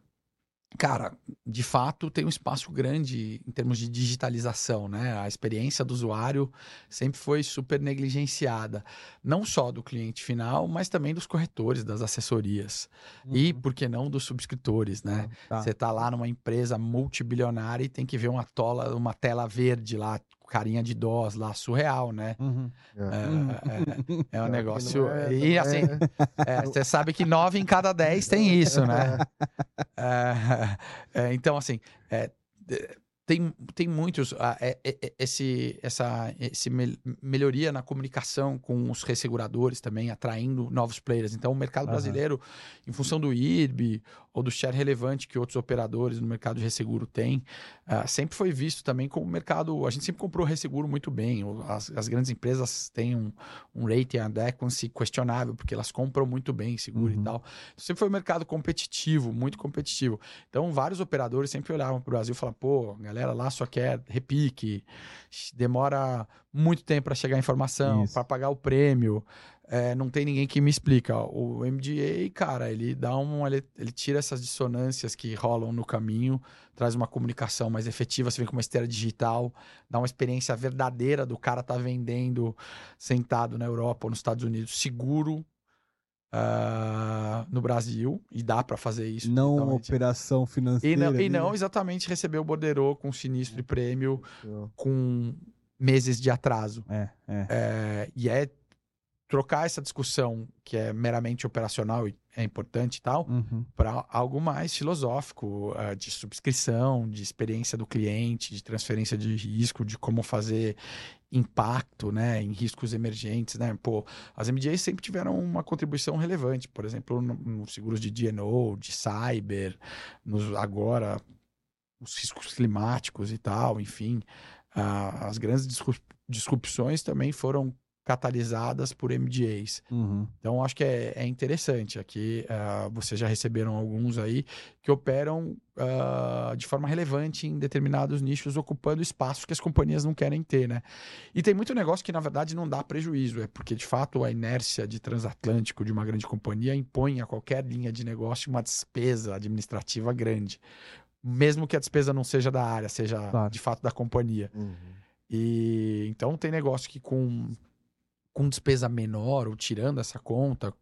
cara, de fato tem um espaço grande em termos de digitalização, né? A experiência do usuário sempre foi super negligenciada, não só do cliente final, mas também dos corretores, das assessorias uhum. e, por que não, dos subscritores, né? Tá. Você tá lá numa empresa multibilionária e tem que ver uma tola, uma tela verde lá carinha de dós lá, surreal, né? Uhum. É, é, é, um negócio. É, e assim, é. você sabe que nove em cada dez tem isso, né? É, então, assim, tem, tem muitos. É, é, esse, essa esse melhoria na comunicação com os resseguradores também, atraindo novos players. Então, o mercado uhum. brasileiro, em função do IRB ou do share relevante que outros operadores no mercado de resseguro têm, uh, sempre foi visto também como mercado. A gente sempre comprou resseguro muito bem. As, as grandes empresas têm um, um rating adequacy questionável, porque elas compram muito bem seguro uhum. e tal. Sempre foi um mercado competitivo, muito competitivo. Então, vários operadores sempre olhavam para o Brasil e falavam, pô, galera lá só quer repique, demora muito tempo para chegar a informação, para pagar o prêmio. É, não tem ninguém que me explica. O MDA, cara, ele dá um. Ele, ele, tira essas dissonâncias que rolam no caminho, traz uma comunicação mais efetiva, você vem com uma esteira digital, dá uma experiência verdadeira do cara tá vendendo sentado na Europa ou nos Estados Unidos, seguro. Uh, no Brasil, e dá para fazer isso. Não uma operação financeira. E não, e não exatamente receber o borderô com sinistro e prêmio com meses de atraso. É, é. é e é trocar essa discussão que é meramente operacional e é importante e tal, uhum. para algo mais filosófico, uh, de subscrição, de experiência do cliente, de transferência de risco, de como fazer impacto, né, em riscos emergentes, né? Pô, as MDAs sempre tiveram uma contribuição relevante, por exemplo, nos no seguros de D&O, de cyber, nos, agora os riscos climáticos e tal, enfim, uh, as grandes disrupções também foram catalisadas por MDAs. Uhum. Então, acho que é, é interessante. Aqui, uh, vocês já receberam alguns aí que operam uh, de forma relevante em determinados nichos, ocupando espaços que as companhias não querem ter, né? E tem muito negócio que, na verdade, não dá prejuízo. É porque, de fato, a inércia de transatlântico de uma grande companhia impõe a qualquer linha de negócio uma despesa administrativa grande. Mesmo que a despesa não seja da área, seja claro. de fato da companhia. Uhum. E então tem negócio que com com despesa menor ou tirando essa conta,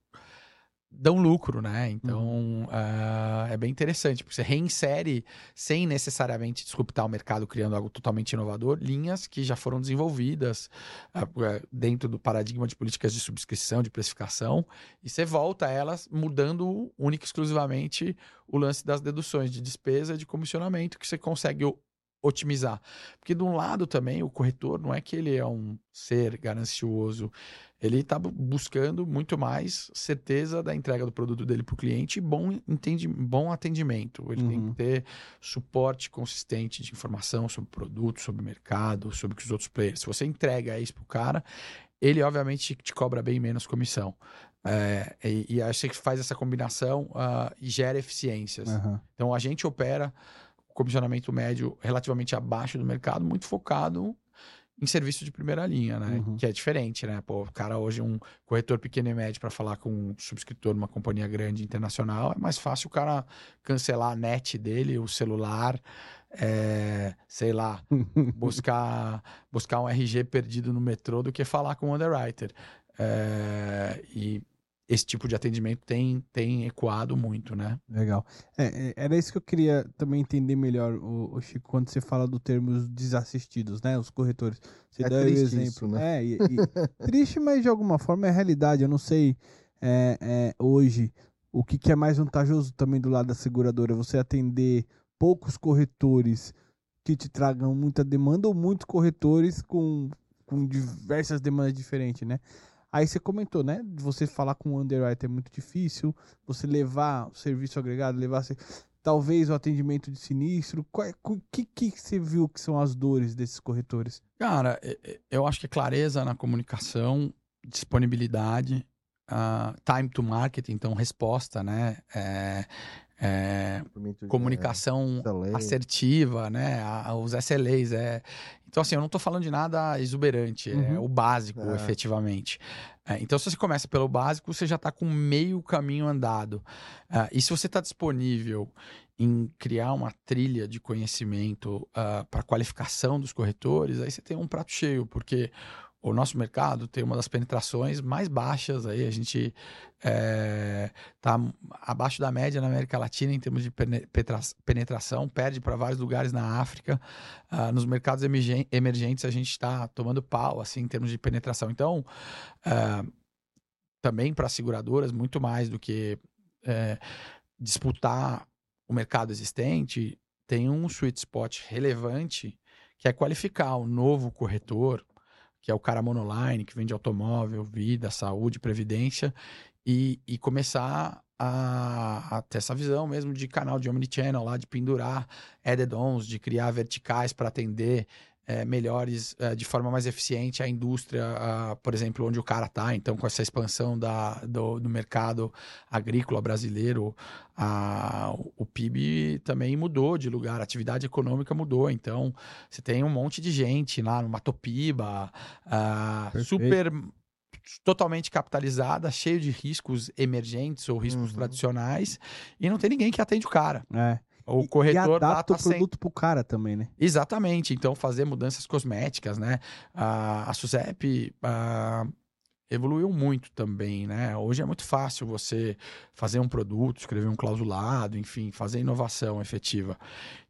dão lucro, né? Então uhum. uh, é bem interessante, porque você reinsere sem necessariamente disruptar o mercado, criando algo totalmente inovador, linhas que já foram desenvolvidas uh, dentro do paradigma de políticas de subscrição, de precificação, e você volta a elas mudando única e exclusivamente o lance das deduções de despesa e de comissionamento, que você consegue otimizar. Porque de um lado também o corretor não é que ele é um ser ganancioso, ele está buscando muito mais certeza da entrega do produto dele para o cliente e bom, entende, bom atendimento. Ele uhum. tem que uhum. ter suporte consistente de informação sobre o produto, sobre o mercado, sobre os outros players. Se você entrega isso para o cara, ele obviamente te cobra bem menos comissão. É, e, e acho que faz essa combinação uh, e gera eficiências. Uhum. Então a gente opera comissionamento médio relativamente abaixo do mercado, muito focado em serviço de primeira linha, né? Uhum. Que é diferente, né? Pô, o cara hoje, um corretor pequeno e médio para falar com um subscritor numa companhia grande internacional, é mais fácil o cara cancelar a net dele, o celular, é, sei lá, buscar, buscar um RG perdido no metrô do que falar com o underwriter. É, e esse tipo de atendimento tem, tem ecoado muito, né? Legal. É, é, era isso que eu queria também entender melhor, o, o Chico, quando você fala do termo desassistidos, né? Os corretores. Você É dá o exemplo. isso, né? É, e- e- triste, mas de alguma forma é realidade. Eu não sei é, é, hoje o que, que é mais vantajoso também do lado da seguradora. Você atender poucos corretores que te tragam muita demanda ou muitos corretores com, com diversas demandas diferentes, né? Aí você comentou, né? Você falar com o underwriter é muito difícil, você levar o serviço agregado, levar talvez o atendimento de sinistro. Qual é- O que, que você viu que são as dores desses corretores? Cara, e- e- eu acho que clareza na comunicação, disponibilidade, ah, time to market, então resposta, né? É, é, comunicação SLA. assertiva, né? a- a- os SLAs. É... Então, assim, eu não estou falando de nada exuberante, é Uhum. o básico, É. efetivamente. É, então, se você começa pelo básico, você já está com meio caminho andado. Ah, e se você está disponível em criar uma trilha de conhecimento para qualificação dos corretores, aí você tem um prato cheio, porque o nosso mercado tem uma das penetrações mais baixas aí, a gente está abaixo da média na América Latina em termos de penetração, perde para vários lugares na África. Ah, nos mercados emergen- emergentes a gente está tomando pau assim em termos de penetração. Então, ah, também para seguradoras, muito mais do que eh, disputar o mercado existente, tem um sweet spot relevante que é qualificar o novo corretor, que é o cara monoline, que vende automóvel, vida, saúde, previdência, e, e começar a, a ter essa visão mesmo de canal de omnichannel lá, de pendurar add-ons, de criar verticais para atender eh, melhores, eh, de forma mais eficiente a indústria, ah, por exemplo, onde o cara está. Então, com essa expansão da, do, do mercado agrícola brasileiro, a- o PIB também mudou de lugar, a atividade econômica mudou. Então, você tem um monte de gente lá no Matopiba, Perfeito. super totalmente capitalizada, cheio de riscos emergentes ou riscos Uhum. tradicionais, e não tem ninguém que atende o cara. É. O corretor e adapta tá o sem... produto pro cara também, né? Exatamente. Então, fazer mudanças cosméticas, né? A, a SUSEP ah, evoluiu muito também, né? Hoje é muito fácil você fazer um produto, escrever um clausulado, enfim, fazer inovação efetiva.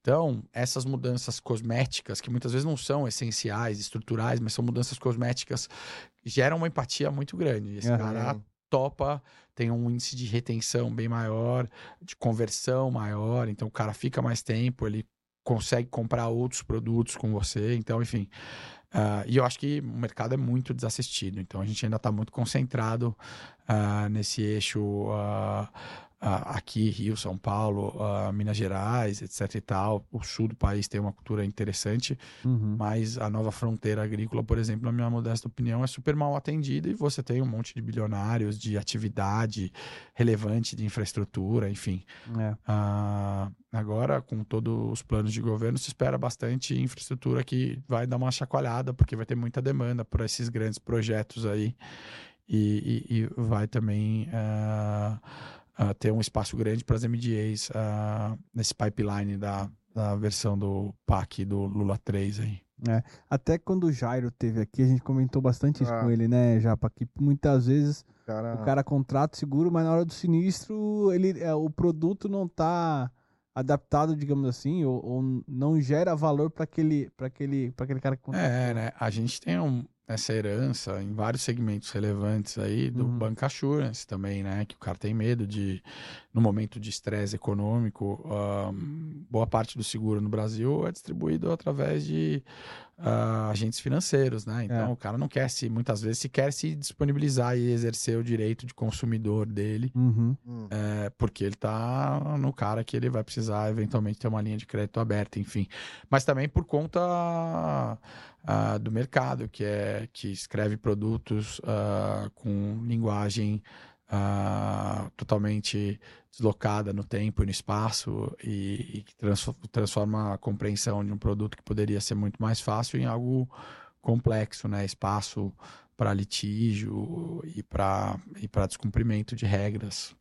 Então, essas mudanças cosméticas, que muitas vezes não são essenciais, estruturais, mas são mudanças cosméticas, geram uma empatia muito grande. Esse Aham. cara topa, tem um índice de retenção bem maior, de conversão maior, então o cara fica mais tempo, ele consegue comprar outros produtos com você, então, enfim. ah, e eu acho que o mercado é muito desassistido, então a gente ainda está muito concentrado ah, nesse eixo ah, aqui, Rio, São Paulo, Minas Gerais, etc e tal. O sul do país tem uma cultura interessante, Uhum. mas a nova fronteira agrícola, por exemplo, na minha modesta opinião, é super mal atendida e você tem um monte de bilionários, de atividade relevante, de infraestrutura, enfim. É. Ah, agora, com todos os planos de governo, se espera bastante infraestrutura que vai dar uma chacoalhada, porque vai ter muita demanda por esses grandes projetos aí. E, e- e vai também ah, ah, ter um espaço grande para as MDAs ah, nesse pipeline da, da versão do PAC do Lula 3 aí. Até quando o Jairo teve aqui, a gente comentou bastante isso Ah. com ele, né, Japa? Que muitas vezes Cara, o cara contrata o seguro, mas na hora do sinistro, ele, é, o produto não tá adaptado, digamos assim, ou, ou não gera valor para aquele, pra aquele, pra aquele cara que contratou. É, né? A gente tem um- essa herança em vários segmentos relevantes aí do Uhum. bank assurance também, né? Que o cara tem medo de, no momento de estresse econômico, boa parte do seguro no Brasil é distribuído através de ah, agentes financeiros, né? Então É. o cara não quer se, muitas vezes, se quer se disponibilizar e exercer o direito de consumidor dele. Uhum. hum, É, porque ele tá no cara que ele vai precisar eventualmente ter uma linha de crédito aberta, enfim. Mas também por conta ah, do mercado, que é que escreve produtos ah, com linguagem ah, totalmente deslocada no tempo e no espaço e, e que transfo- transforma a compreensão de um produto que poderia ser muito mais fácil em algo complexo, né? Espaço para litígio e para e para descumprimento de regras.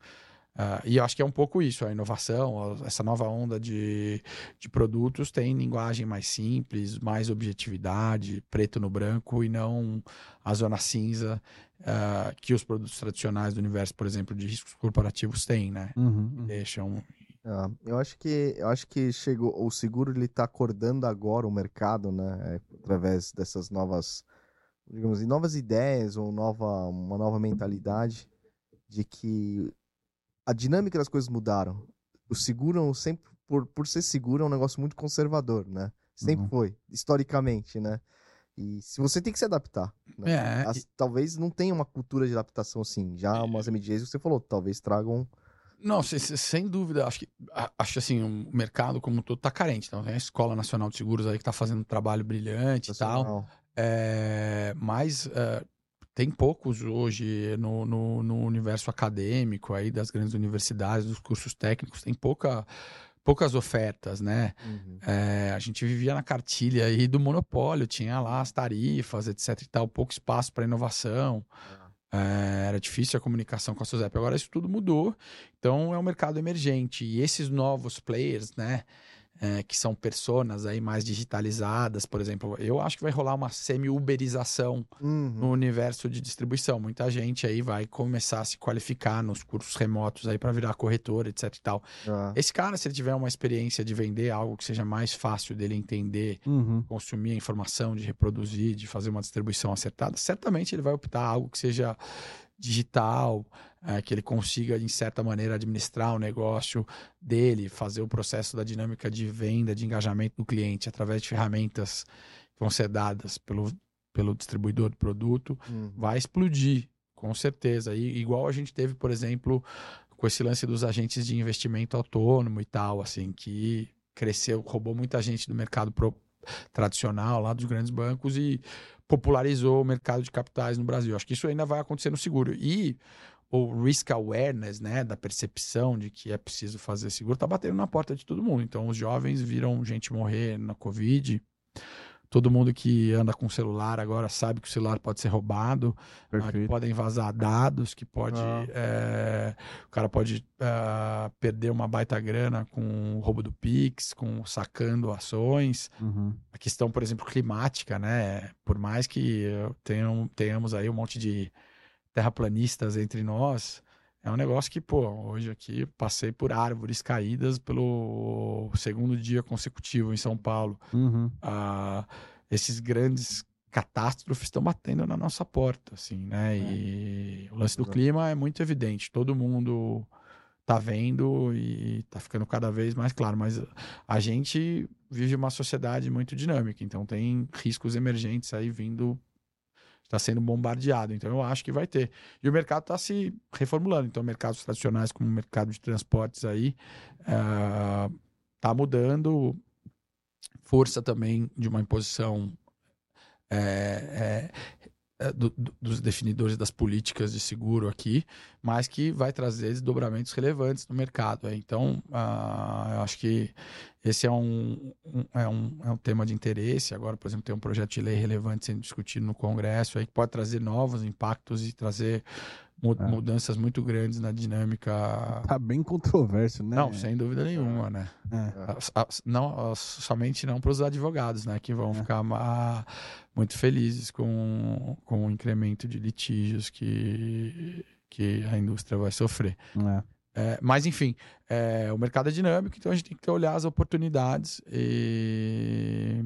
Uh, e eu acho que é um pouco isso, a inovação, essa nova onda de, de produtos tem linguagem mais simples, mais objetividade, preto no branco e não a zona cinza uh, que os produtos tradicionais do universo, por exemplo, de riscos corporativos têm, né? Uhum, uhum. Deixam. Ah, eu acho que eu acho que chegou o seguro ele está acordando agora o mercado, né? É, através dessas novas, digamos, assim, novas ideias ou nova uma nova mentalidade de que a dinâmica das coisas mudaram. O seguro sempre por, por ser seguro é um negócio muito conservador, né? Sempre uhum. foi, historicamente, né? E se você tem que se adaptar. Né? É, As, Talvez não tenha uma cultura de adaptação assim. Já é. umas MDAs você falou, talvez tragam. Não, sem, sem dúvida. Acho que, acho assim, o mercado como um todo tá carente. Então, tem a Escola Nacional de Seguros aí que tá fazendo um trabalho brilhante e tal. É, mas é, tem poucos hoje no, no, no, universo acadêmico aí das grandes universidades, dos cursos técnicos, tem pouca poucas ofertas, né? Uhum. É, a gente vivia na cartilha aí do monopólio, tinha lá as tarifas, etc e tal, pouco espaço para inovação. É, era difícil a comunicação com a SUSEP. Agora isso tudo mudou, então é um mercado emergente. E esses novos players, né? É, que são personas aí mais digitalizadas, por exemplo, eu acho que vai rolar uma semi-uberização uhum. no universo de distribuição. Muita gente aí vai começar a se qualificar nos cursos remotos aí para virar corretor, etc e tal. Ah. Esse cara, se ele tiver uma experiência de vender algo que seja mais fácil dele entender, uhum. consumir a informação, de reproduzir, de fazer uma distribuição acertada, certamente ele vai optar algo que seja digital, é, que ele consiga, em certa maneira, administrar o negócio dele, fazer o processo da dinâmica de venda, de engajamento do cliente através de ferramentas que vão ser dadas pelo, pelo distribuidor do produto, uhum. vai explodir, com certeza. E, igual a gente teve, por exemplo, com esse lance dos agentes de investimento autônomo e tal, assim, que cresceu, roubou muita gente do mercado pro, tradicional, lá dos grandes bancos e popularizou o mercado de capitais no Brasil. Acho que isso ainda vai acontecer no seguro. E o risk awareness, né, da percepção de que é preciso fazer seguro, tá batendo na porta de todo mundo. Então, os jovens viram gente morrer na Covid. Todo mundo que anda com celular agora sabe que o celular pode ser roubado, ah, que podem vazar dados, que pode. Ah. É, o cara pode uh, perder uma baita grana com o roubo do Pix, com sacando ações. Uhum. A questão, por exemplo, climática, né? Por mais que tenham, tenhamos aí um monte de terraplanistas entre nós, é um negócio que, pô, hoje aqui passei por árvores caídas pelo segundo dia consecutivo em São Paulo. Uhum. Ah, esses grandes catástrofes estão batendo na nossa porta, assim, né? É. E o lance do clima é muito evidente. Todo mundo tá vendo e tá ficando cada vez mais claro. Mas a gente vive uma sociedade muito dinâmica, então tem riscos emergentes aí vindo está sendo bombardeado. Então eu acho que vai ter. E o mercado está se reformulando. Então, mercados tradicionais, como o mercado de transportes aí, está uh, mudando. Força também de uma imposição é, é, do, do, dos definidores das políticas de seguro aqui, mas que vai trazer desdobramentos relevantes no mercado. É. Então, uh, eu acho que esse é um, um, é, um, é um tema de interesse. Agora, por exemplo, tem um projeto de lei relevante sendo discutido no Congresso aí, que pode trazer novos impactos e trazer é. Mudanças muito grandes na dinâmica. Tá bem controverso, né? Não, sem dúvida nenhuma, né? É. Não, somente não para os advogados, né? Que vão é. ficar muito felizes com, com o incremento de litígios que, que a indústria vai sofrer. É. É, mas, enfim, é, o mercado é dinâmico, então a gente tem que olhar as oportunidades e,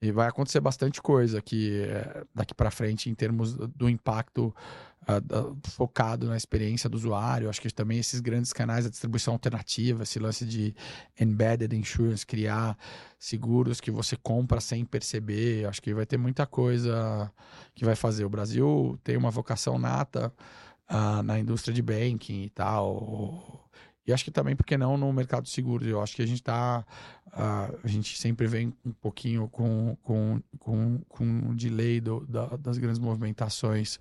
e vai acontecer bastante coisa aqui é, daqui para frente em termos do impacto uh, focado na experiência do usuário. Acho que também esses grandes canais de distribuição alternativa, esse lance de embedded insurance, criar seguros que você compra sem perceber. Acho que vai ter muita coisa que vai fazer. O Brasil tem uma vocação nata uh, na indústria de banking e tal. E acho que também, porque não, no mercado de seguros. Eu acho que a gente está. Uh, ah, a gente sempre vem um pouquinho com, com, com, com um delay do, da, das grandes movimentações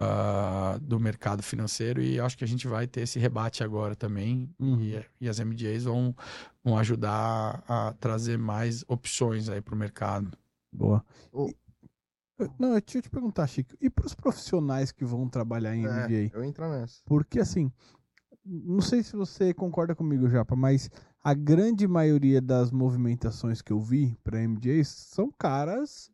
uh, do mercado financeiro e acho que a gente vai ter esse rebate agora também. Uhum. E, e, as MDAs vão, vão ajudar a trazer mais opções aí para o mercado. Boa. Não, eu te perguntar, Chico. E para os profissionais que vão trabalhar em É, MBA? eu entro nessa. Porque assim, não sei se você concorda comigo, Japa, mas a grande maioria das movimentações que eu vi para MBAs são caras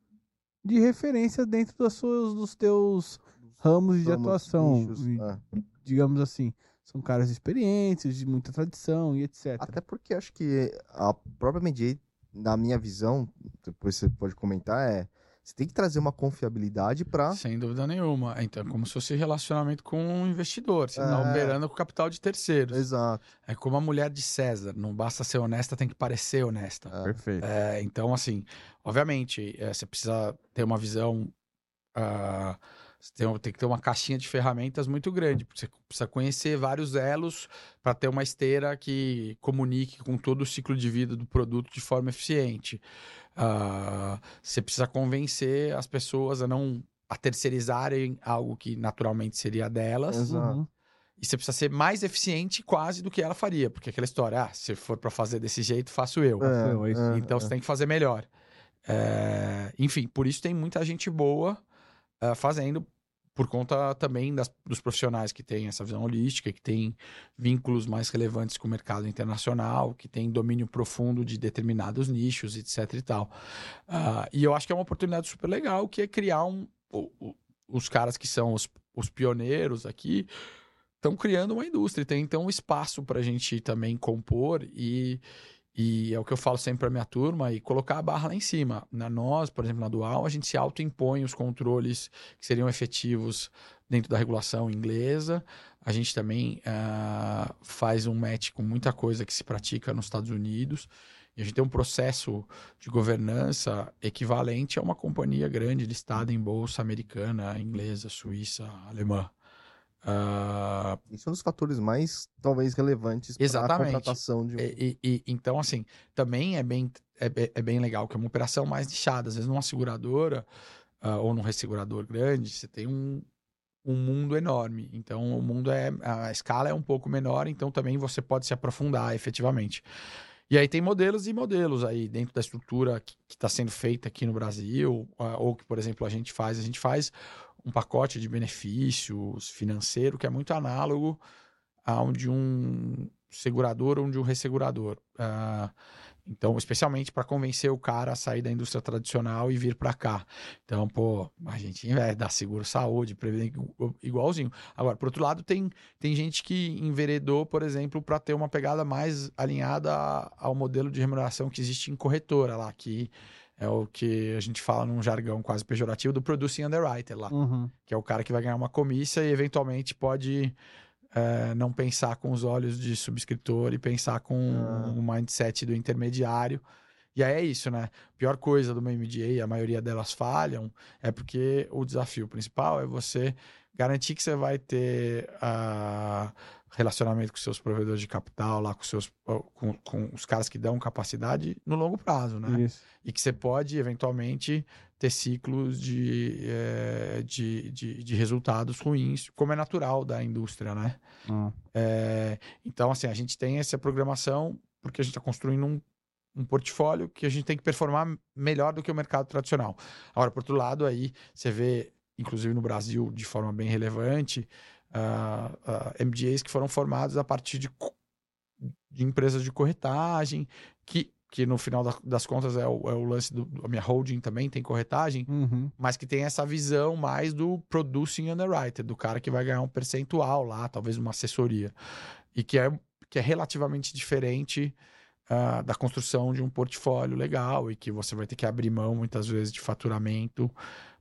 de referência dentro das suas, dos teus ramos de atuação, nichos, e, é. digamos assim. São caras experientes, de muita tradição e etc. Até porque acho que a própria MDA, na minha visão, depois você pode comentar, é você tem que trazer uma confiabilidade para Sem dúvida nenhuma. Então, é como se fosse relacionamento com um investidor. Você está É. operando com capital de terceiros. Exato. É como a mulher de César. Não basta ser honesta, tem que parecer honesta. É. Perfeito. É, então, assim, obviamente, é, você precisa ter uma visão. ah, você tem, tem que ter uma caixinha de ferramentas muito grande. porque Você precisa conhecer vários elos para ter uma esteira que comunique com todo o ciclo de vida do produto de forma eficiente. Ah, você precisa convencer as pessoas a não a terceirizarem algo que naturalmente seria delas. Exato. Uhum. E você precisa ser mais eficiente quase do que ela faria. Porque aquela história, ah, se for para fazer desse jeito, faço eu. é isso. Então você tem que fazer melhor. É, enfim, por isso tem muita gente boa é, fazendo, por conta também das- dos profissionais que têm essa visão holística, que têm vínculos mais relevantes com o mercado internacional, que têm domínio profundo de determinados nichos, etc e tal. Ah, e eu acho que é uma oportunidade super legal, que é criar um, o- o- os caras que são os, os pioneiros aqui, estão criando uma indústria, tem então um espaço para a gente também compor e, e é o que eu falo sempre para minha turma e colocar a barra lá em cima. Na nós, por exemplo, na Dual, a gente se autoimpõe os controles que seriam efetivos dentro da regulação inglesa. A gente também ah, faz um match com muita coisa que se pratica nos Estados Unidos. E a gente tem um processo de governança equivalente a uma companhia grande listada em bolsa americana, inglesa, suíça, alemã. Ah, Isso é um dos fatores mais, talvez, relevantes para a contratação de um... e, e- então, assim, também é bem, é, be- é bem legal, que é uma operação mais nichada. Às vezes, numa seguradora ah, ou num ressegurador grande, você tem um, um mundo enorme. Então, o mundo é. A escala é um pouco menor, então também você pode se aprofundar efetivamente. E aí tem modelos e modelos aí dentro da estrutura que está sendo feita aqui no Brasil, ou que, por exemplo, a gente faz. A gente faz um pacote de benefícios financeiro que é muito análogo ao de um segurador ou de um ressegurador. Ah, então, especialmente para convencer o cara a sair da indústria tradicional e vir para cá. Então, pô, a gente investe, dá seguro saúde, previdência igualzinho. Agora, por outro lado, tem, tem gente que enveredou, por exemplo, para ter uma pegada mais alinhada ao modelo de remuneração que existe em corretora lá, que é o que a gente fala num jargão quase pejorativo do producing underwriter lá Uhum. que é o cara que vai ganhar uma comissa e eventualmente pode é, não pensar com os olhos de subscritor e pensar com Ah. o mindset do intermediário. E aí é isso, né? Pior coisa do uma MDA, a maioria delas falham, é porque o desafio principal é você garantir que você vai ter ah, relacionamento com seus provedores de capital, lá com, seus, com, com os caras que dão capacidade no longo prazo, né? Isso. e que você pode eventualmente ter ciclos de, eh, de, de, de resultados ruins, como é natural da indústria, né? Ah. Eh, então, assim, a gente tem essa programação porque a gente está construindo um, um portfólio que a gente tem que performar melhor do que o mercado tradicional. Agora, por outro lado, aí você vê, inclusive no Brasil, de forma bem relevante, ah, ah, MGAs que foram formados a partir de, de empresas de corretagem, que, que no final da- das contas é o, é o lance do. A minha holding também tem corretagem, Uhum. mas que tem essa visão mais do producing underwriter, do cara que vai ganhar um percentual lá, talvez uma assessoria. E que é, que é relativamente diferente ah, da construção de um portfólio legal e que você vai ter que abrir mão muitas vezes de faturamento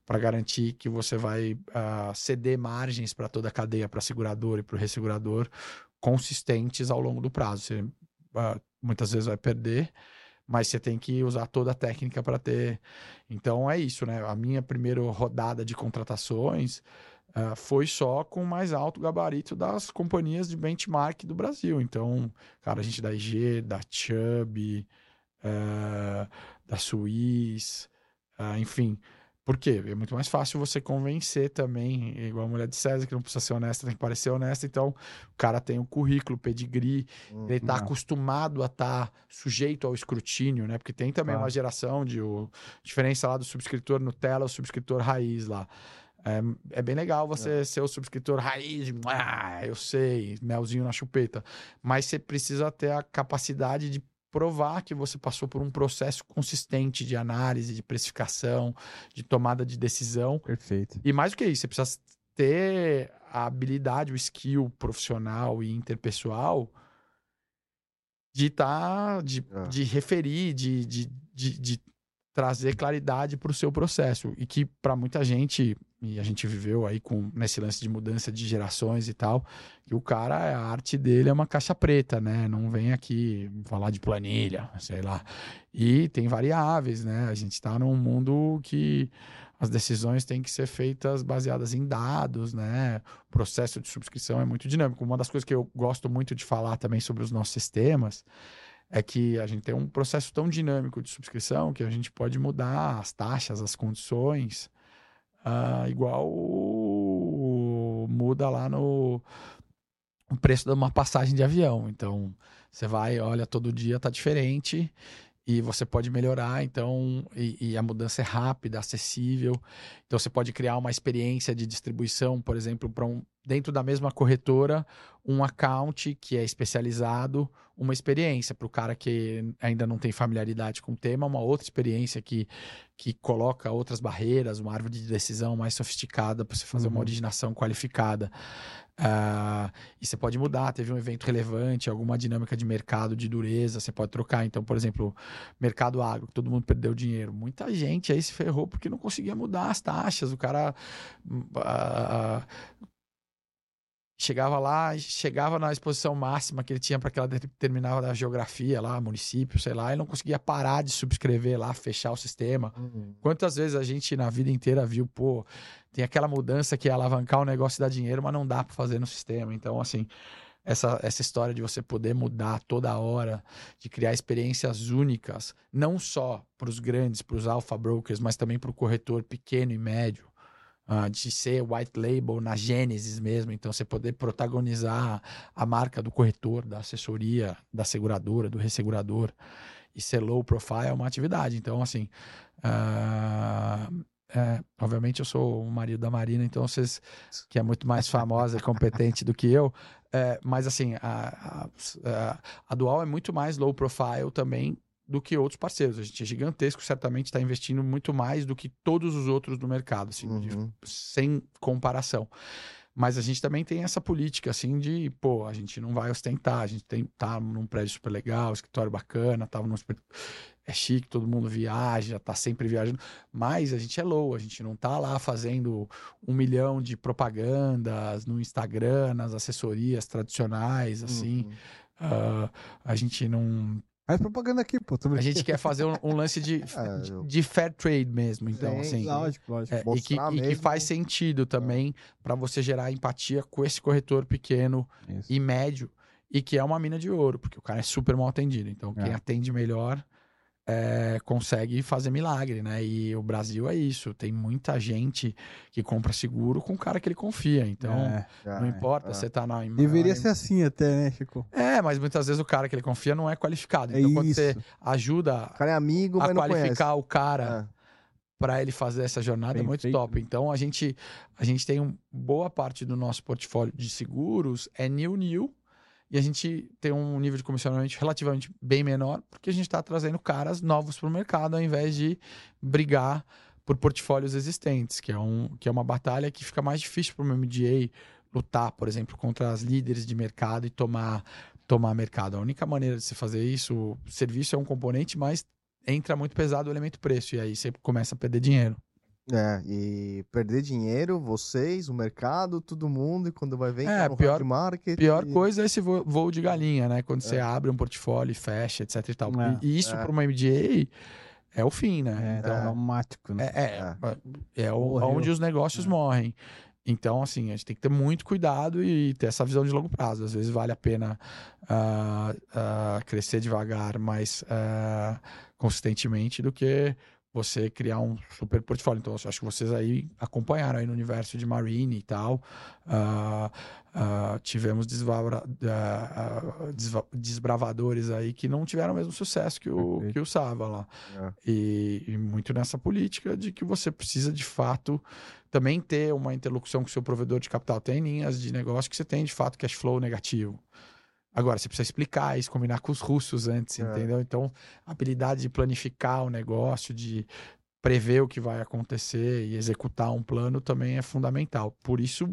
para garantir que você vai ah, ceder margens para toda a cadeia, para a seguradora e para o ressegurador, consistentes ao longo do prazo. Você ah, muitas vezes vai perder, mas você tem que usar toda a técnica para ter. Então é isso, né? A minha primeira rodada de contratações ah, foi só com o mais alto gabarito das companhias de benchmark do Brasil. Então, cara, a gente da IG, da Chubb, eh, da Suisse, ah, enfim, Por quê? É muito mais fácil você convencer também, igual a mulher de César, que não precisa ser honesta, tem que parecer honesta. Então, o cara tem o um currículo, pedigree, Hum, ele está acostumado a estar sujeito ao escrutínio, né? Porque tem também Claro. uma geração de o, diferença lá do subscritor Nutella o subscritor raiz lá. É, é bem legal você ser o subscritor raiz, ah, eu sei, melzinho na chupeta. Mas você precisa ter a capacidade de provar que você passou por um processo consistente de análise, de precificação, de tomada de decisão. Perfeito. E mais do que isso, você precisa ter a habilidade, o skill profissional e interpessoal de tá, de, É. de referir, de, de, de, de trazer claridade para o seu processo. E que para muita gente, e a gente viveu aí com nesse lance de mudança de gerações e tal, que o cara, a arte dele é uma caixa preta, né? Não vem aqui falar de planilha, sei lá. E tem variáveis, né? A gente está num mundo que as decisões têm que ser feitas baseadas em dados, né? O processo de subscrição é muito dinâmico. Uma das coisas que eu gosto muito de falar também sobre os nossos sistemas é que a gente tem um processo tão dinâmico de subscrição que a gente pode mudar as taxas, as condições, ah, igual muda lá no o preço de uma passagem de avião. Então, você vai, olha, todo dia tá diferente e você pode melhorar, então, e, e a mudança é rápida, acessível. Então, você pode criar uma experiência de distribuição, por exemplo, para um dentro da mesma corretora, um account que é especializado, uma experiência para o cara que ainda não tem familiaridade com o tema, uma outra experiência que, que coloca outras barreiras, uma árvore de decisão mais sofisticada para você fazer uma Uhum. originação qualificada. Ah, e você pode mudar, teve um evento relevante, alguma dinâmica de mercado de dureza, você pode trocar. Então, por exemplo, mercado agro, que todo mundo perdeu dinheiro. Muita gente aí se ferrou porque não conseguia mudar as taxas. O cara ah, chegava lá, chegava na exposição máxima que ele tinha para aquela determinada geografia lá, município, sei lá, e não conseguia parar de subscrever lá, fechar o sistema. Uhum. Quantas vezes a gente na vida inteira viu, pô, tem aquela mudança que é alavancar o negócio e dar dinheiro, mas não dá para fazer no sistema. Então, assim, essa, essa história de você poder mudar toda hora, de criar experiências únicas, não só para os grandes, para os alpha brokers, mas também para o corretor pequeno e médio. Ah, de ser white label na Gênesis mesmo, então você poder protagonizar a marca do corretor, da assessoria, da seguradora, do ressegurador e ser low profile é uma atividade. Então, assim, ah, é, obviamente eu sou o marido da Marina, então vocês, que é muito mais famosa e competente do que eu, é, mas assim, a, a, a Dual é muito mais low profile também do que outros parceiros. A gente é gigantesco, certamente está investindo muito mais do que todos os outros do mercado, assim, de- Uhum. sem comparação. Mas a gente também tem essa política, assim, de, pô, a gente não vai ostentar, a gente tem, tá num prédio super legal, escritório bacana, tava num super... É chique, todo mundo viaja, tá sempre viajando, mas a gente é low, a gente não tá lá fazendo um milhão de propagandas no Instagram, nas assessorias tradicionais, assim. Uhum. Ah, a gente não Faz propaganda aqui, pô. A gente quer fazer um, um lance de, É, de, fair trade mesmo. Então, Sim, assim. Lógico, lógico. é, e, que, e que faz sentido também para você gerar empatia com esse corretor pequeno Isso. e médio e que é uma mina de ouro, porque o cara é super mal atendido. Então, quem É. atende melhor é, consegue fazer milagre, né? E o Brasil é isso. Tem muita gente que compra seguro com o cara que ele confia. Então, É. Já, não é. importa, É. você tá na Deveria na- ser assim até, né, Chico? É, mas muitas vezes o cara que ele confia não é qualificado. É Então, quando isso. você ajuda O cara é amigo, a mas não qualificar o cara conhece. para ele fazer essa jornada Bem é muito feito. top. Então a gente a gente tem um, boa parte do nosso portfólio de seguros é new new e a gente tem um nível de comissionamento relativamente bem menor porque a gente está trazendo caras novos para o mercado ao invés de brigar por portfólios existentes, que é, um, que é uma batalha que fica mais difícil para o MDA lutar, por exemplo, contra as líderes de mercado e tomar tomar mercado. A única maneira de se fazer isso, o serviço é um componente, mas entra muito pesado o elemento preço e aí você começa a perder dinheiro. É, e perder dinheiro, vocês, o mercado, todo mundo, e quando vai ver, É, tá no pior- market. Pior e- coisa é esse vo- voo de galinha, né? Quando você É. abre um portfólio e fecha, etc e tal. É. E, isso É. para uma MDA é o fim, né? É, então, traumático, né? é, é, é o- Morreu. onde os negócios É. morrem. Então, assim, a gente tem que ter muito cuidado e ter essa visão de longo prazo. Às vezes vale a pena ah, ah, crescer devagar, mas ah, consistentemente, do que você criar um super portfólio. Então, acho que vocês aí acompanharam aí no universo de Marine e tal. Uh, uh, tivemos desvabra, uh, desva, desbravadores aí que não tiveram o mesmo sucesso que o, que o Sava lá. É. E, e, muito nessa política de que você precisa, de fato, também ter uma interlocução com o seu provedor de capital. Tem linhas de negócio que você tem, de fato, cash flow negativo. Agora, você precisa explicar isso, combinar com os russos antes, é. entendeu? Então, a habilidade de planificar o negócio, de prever o que vai acontecer e executar um plano também é fundamental. Por isso,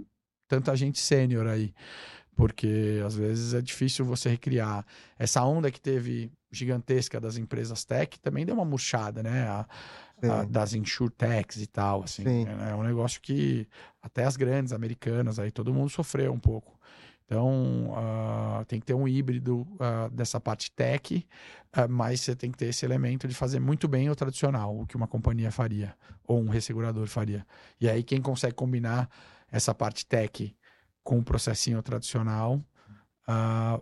tanta gente sênior aí. Porque às vezes é difícil você recriar. Essa onda que teve gigantesca das empresas tech também deu uma murchada, né? A, a, das insurtechs e tal, assim. É, é um negócio que até as grandes americanas aí todo mundo sofreu um pouco. Então, uh, tem que ter um híbrido uh, dessa parte tech, uh, mas você tem que ter esse elemento de fazer muito bem o tradicional, o que uma companhia faria, ou um ressegurador faria. E aí, quem consegue combinar essa parte tech com o processinho tradicional,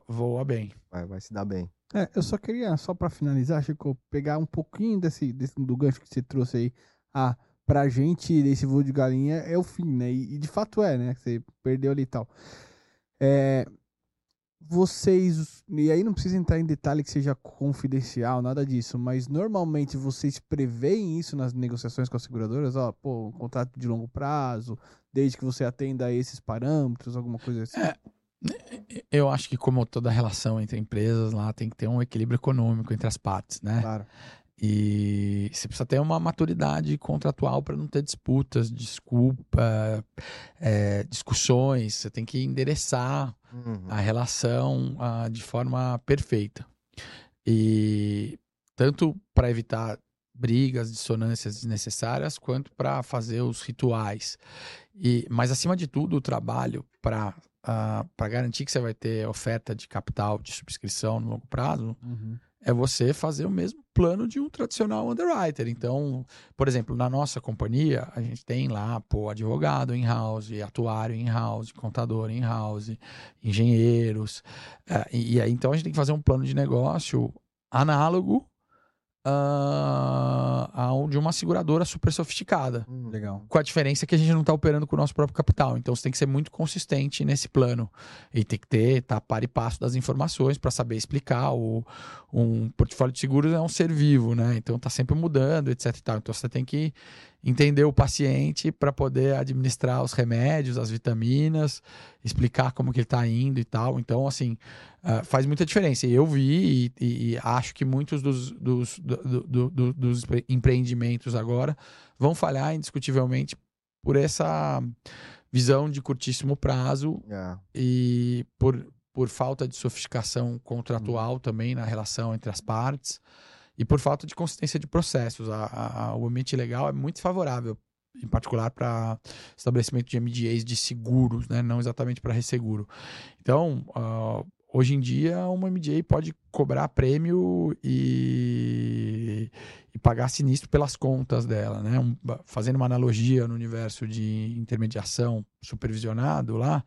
voa bem. Vai, vai se dar bem. É, eu só queria, só para finalizar, Chico, pegar um pouquinho desse, desse, do gancho que você trouxe aí. Ah, pra gente, esse voo de galinha é o fim, né? E, e de fato é, né? Você perdeu ali e tal. É, vocês, e aí não precisa entrar em detalhe que seja confidencial, nada disso, mas normalmente vocês preveem isso nas negociações com as seguradoras? Ó, pô, um contrato de longo prazo, desde que você atenda a esses parâmetros, alguma coisa assim? É, eu acho que como toda relação entre empresas lá, tem que ter um equilíbrio econômico entre as partes, né? Claro. E você precisa ter uma maturidade contratual para não ter disputas, desculpa, é, discussões. Você tem que endereçar uhum. a relação uh, de forma perfeita. E tanto para evitar brigas, dissonâncias desnecessárias, quanto para fazer os rituais. E, mas, acima de tudo, o trabalho para uh, ah, para garantir que você vai ter oferta de capital de subscrição no longo prazo. Uhum é você fazer o mesmo plano de um tradicional underwriter. Então, por exemplo, na nossa companhia, a gente tem lá, pô, advogado in-house, atuário in-house, contador in-house, engenheiros. É, e, aí, então, a gente tem que fazer um plano de negócio análogo uh, de uma seguradora super sofisticada. Hum, legal. Com a diferença que a gente não está operando com o nosso próprio capital. Então você tem que ser muito consistente nesse plano. E tem que ter, tá par e passo das informações para saber explicar. O, um portfólio de seguros é um ser vivo, né? Então tá sempre mudando, etc. E tal. Então você tem que entender o paciente para poder administrar os remédios, as vitaminas, explicar como que ele está indo e tal. Então, assim, uh, faz muita diferença. E eu vi e, e, e acho que muitos dos, dos, do, do, do, dos empreendimentos agora vão falhar indiscutivelmente por essa visão de curtíssimo prazo. É. e por, por falta de sofisticação contratual hum. também na relação entre as partes e por falta de consistência de processos. A, a, o ambiente legal é muito favorável, em particular para estabelecimento de MDAs de seguros, né? não exatamente para resseguro. Então, uh, hoje em dia, uma MDA pode cobrar prêmio e, e pagar sinistro pelas contas dela. Né? Um, fazendo uma analogia no universo de intermediação supervisionado lá,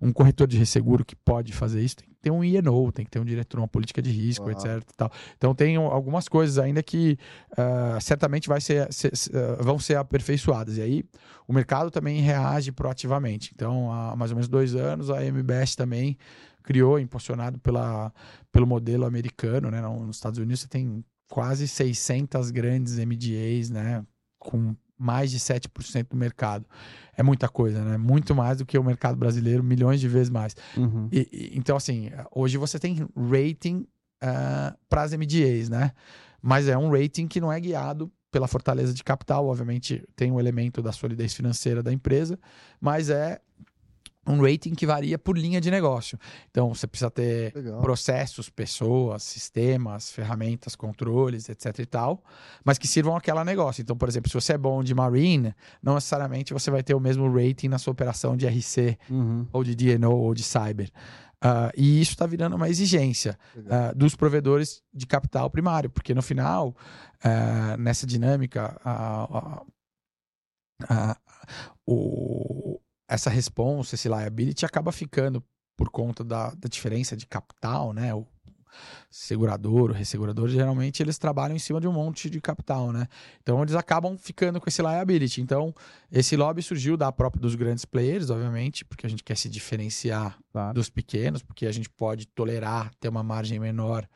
um corretor de resseguro que pode fazer isso tem ter um INO, tem que ter um diretor, uma política de risco, etc. Tal. Então tem algumas coisas ainda que uh, certamente vai ser, ser uh, vão ser aperfeiçoadas. E aí o mercado também reage proativamente. Então, há mais ou menos dois anos, a MBS também criou, impulsionado pela, pelo modelo americano. Né? Nos Estados Unidos você tem quase 600 grandes MDAs, né? com mais de 7% do mercado. É muita coisa, né? Muito mais do que o mercado brasileiro, milhões de vezes mais. Uhum. E, e, então, assim, hoje você tem rating uh, para as MDAs, né? Mas é um rating que não é guiado pela fortaleza de capital, obviamente tem o um elemento da solidez financeira da empresa, mas é um rating que varia por linha de negócio. Então, você precisa ter Legal. processos, pessoas, sistemas, ferramentas, controles, etc e tal, mas que sirvam aquela negócio. Então, por exemplo, se você é bom de marine, não necessariamente você vai ter o mesmo rating na sua operação de RC, uhum. ou de DNO, ou de cyber. Uh, e isso está virando uma exigência uh, dos provedores de capital primário, porque no final, uh, nessa dinâmica, o, essa response, esse liability acaba ficando por conta da, da diferença de capital, né? O, segurador, ressegurador, geralmente eles trabalham em cima de um monte de capital, né? Então eles acabam ficando com esse liability. Então esse lobby surgiu da própria dos grandes players, obviamente, porque a gente quer se diferenciar Claro. dos pequenos, porque a gente pode tolerar ter uma margem menor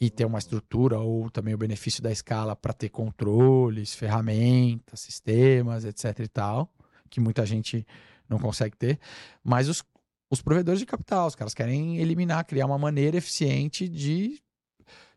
e ter uma estrutura ou também o benefício da escala para ter controles, ferramentas, sistemas, etc e tal, que muita gente não consegue ter. Mas os, os provedores de capital, os caras querem eliminar, criar uma maneira eficiente de,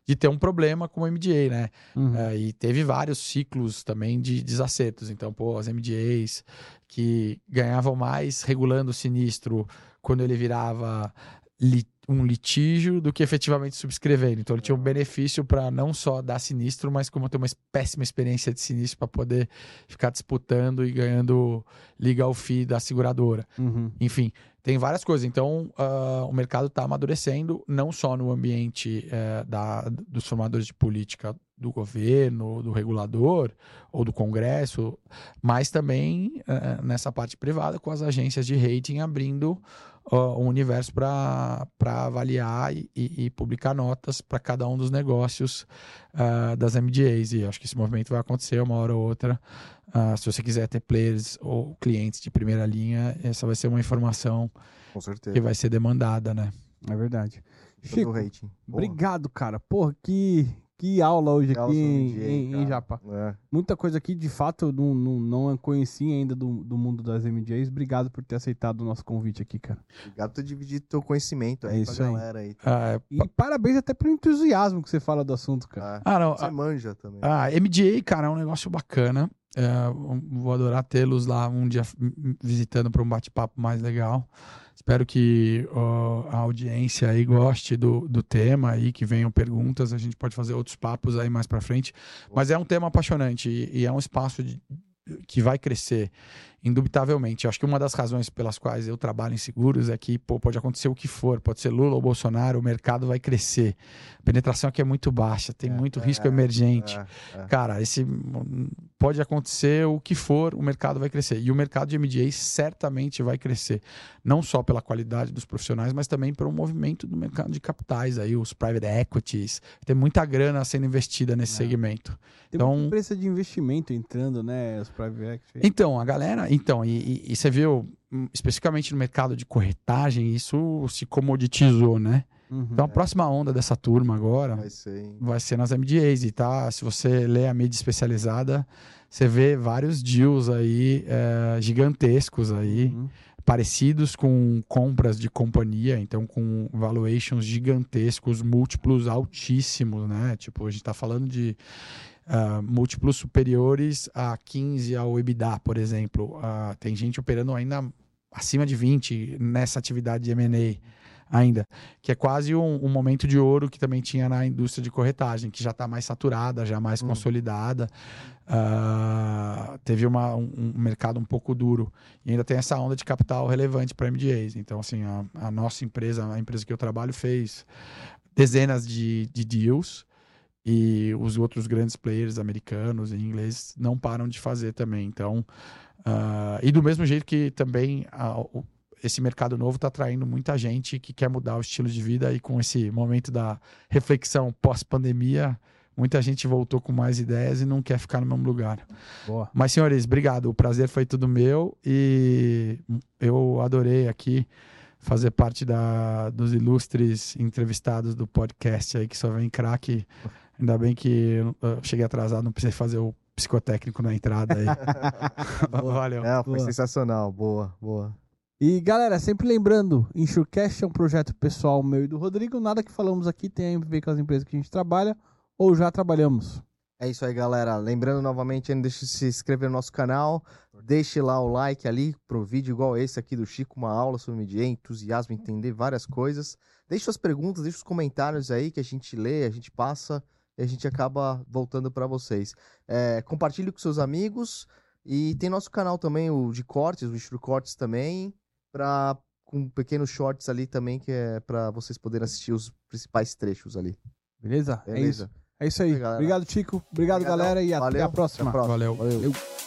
de ter um problema com o MDA, né? Uhum. É, e teve vários ciclos também de desacertos. Então, pô, as MDAs que ganhavam mais regulando o sinistro quando ele virava li- um litígio do que efetivamente subscrevendo. Então, ele tinha um benefício para não só dar sinistro, mas como ter uma péssima experiência de sinistro para poder ficar disputando e ganhando legal fee da seguradora. Uhum. Enfim, tem várias coisas. Então, ah, o mercado está amadurecendo, não só no ambiente eh, da, dos formadores de política do governo, do regulador ou do Congresso, mas também eh, nessa parte privada, com as agências de rating abrindo ó, um universo para avaliar e, e- publicar notas para cada um dos negócios ah, das MDAs. E acho que esse movimento vai acontecer uma hora ou outra. Ah, se você quiser ter players ou clientes de primeira linha, essa vai ser uma informação Com certeza. que vai ser demandada, né? É verdade. Chico, do rating. Obrigado, cara. Porra, que, que aula hoje Que aula aqui sobre em, em, em. Japa. É. Muita coisa aqui, de fato, eu não, não, não conheci ainda do, do mundo das MJs. Obrigado por ter aceitado o nosso convite aqui, cara. Obrigado por ter dividido teu conhecimento aí É com isso a aí. galera aí. Ah, E parabéns até pelo entusiasmo que você fala do assunto, cara. Ah, ah, não. você manja também. Ah, MDA, cara, é um negócio bacana. É, vou adorar tê-los lá um dia visitando para um bate-papo mais legal. Espero que ó, a audiência aí goste do, do tema aí, que venham perguntas. A gente pode fazer outros papos aí mais para frente. Mas é um tema apaixonante e, e é um espaço de- que vai crescer, indubitavelmente. Eu acho que uma das razões pelas quais eu trabalho em seguros é que pô, pode acontecer o que for, pode ser Lula ou Bolsonaro, o mercado vai crescer. A penetração aqui é muito baixa, tem muito risco é, emergente. É, Cara, esse pode acontecer o que for, o mercado vai crescer. E o mercado de MDA certamente vai crescer, não só pela qualidade dos profissionais, mas também pelo movimento do mercado de capitais aí, os private equities. Tem muita grana sendo investida nesse É. segmento. Tem então- muita empresa de investimento entrando, né? Os private equity. Então, a galera, então, e, e- você viu hum, especificamente no mercado de corretagem, isso se comoditizou, né? Uhum. Então a próxima onda dessa turma agora vai ser. vai ser nas MDAs e tá, se você lê a mídia especializada, você vê vários deals aí eh, gigantescos aí, Uhum. parecidos com compras de companhia, então com valuations gigantescos, múltiplos altíssimos, né? Tipo, a gente tá falando de ah, múltiplos superiores a 15 ao EBITDA, por exemplo. Ah, tem gente operando ainda acima de 20 nessa atividade de M&A ainda, que é quase um, um momento de ouro que também tinha na indústria de corretagem, que já está mais saturada, já mais Hum. consolidada. Ah, teve uma- um, um mercado um pouco duro. E ainda tem essa onda de capital relevante para MDAs. Então, assim, a, a nossa empresa, a empresa que eu trabalho, fez dezenas de, de deals e os outros grandes players americanos e ingleses não param de fazer também. Então, ah, e do mesmo jeito que também ah, o- esse mercado novo está atraindo muita gente que quer mudar o estilo de vida e com esse momento da reflexão pós-pandemia, muita gente voltou com mais ideias e não quer ficar no mesmo lugar. Boa. Mas, senhores, obrigado. O prazer foi tudo meu e eu adorei aqui fazer parte da, dos ilustres entrevistados do podcast aí, que só vem craque. Ainda bem que eu cheguei atrasado, não precisei fazer o psicotécnico na entrada aí. Valeu. É, foi Boa. sensacional. Boa, boa. E galera, sempre lembrando, Insurecast é um projeto pessoal meu e do Rodrigo. Nada que falamos aqui tem a ver com as empresas que a gente trabalha ou já trabalhamos. É isso aí, galera. Lembrando novamente, ainda deixe de se inscrever no nosso canal. Deixe lá o like ali pro vídeo igual esse aqui do Chico, uma aula sobre MDA, entusiasmo, entender várias coisas. Deixe suas perguntas, deixe os comentários aí que a gente lê, a gente passa e a gente acaba voltando para vocês. É, compartilhe com seus amigos e tem nosso canal também, o de cortes, o Instru Cortes também, pra, com pequenos shorts ali também, que é para vocês poderem assistir os principais trechos ali. Beleza? É Beleza? isso. É isso aí. Galera. Obrigado, Chico. Obrigado, Obrigadão. galera. E até Valeu. a próxima. Até a próxima. Valeu. Valeu. Valeu.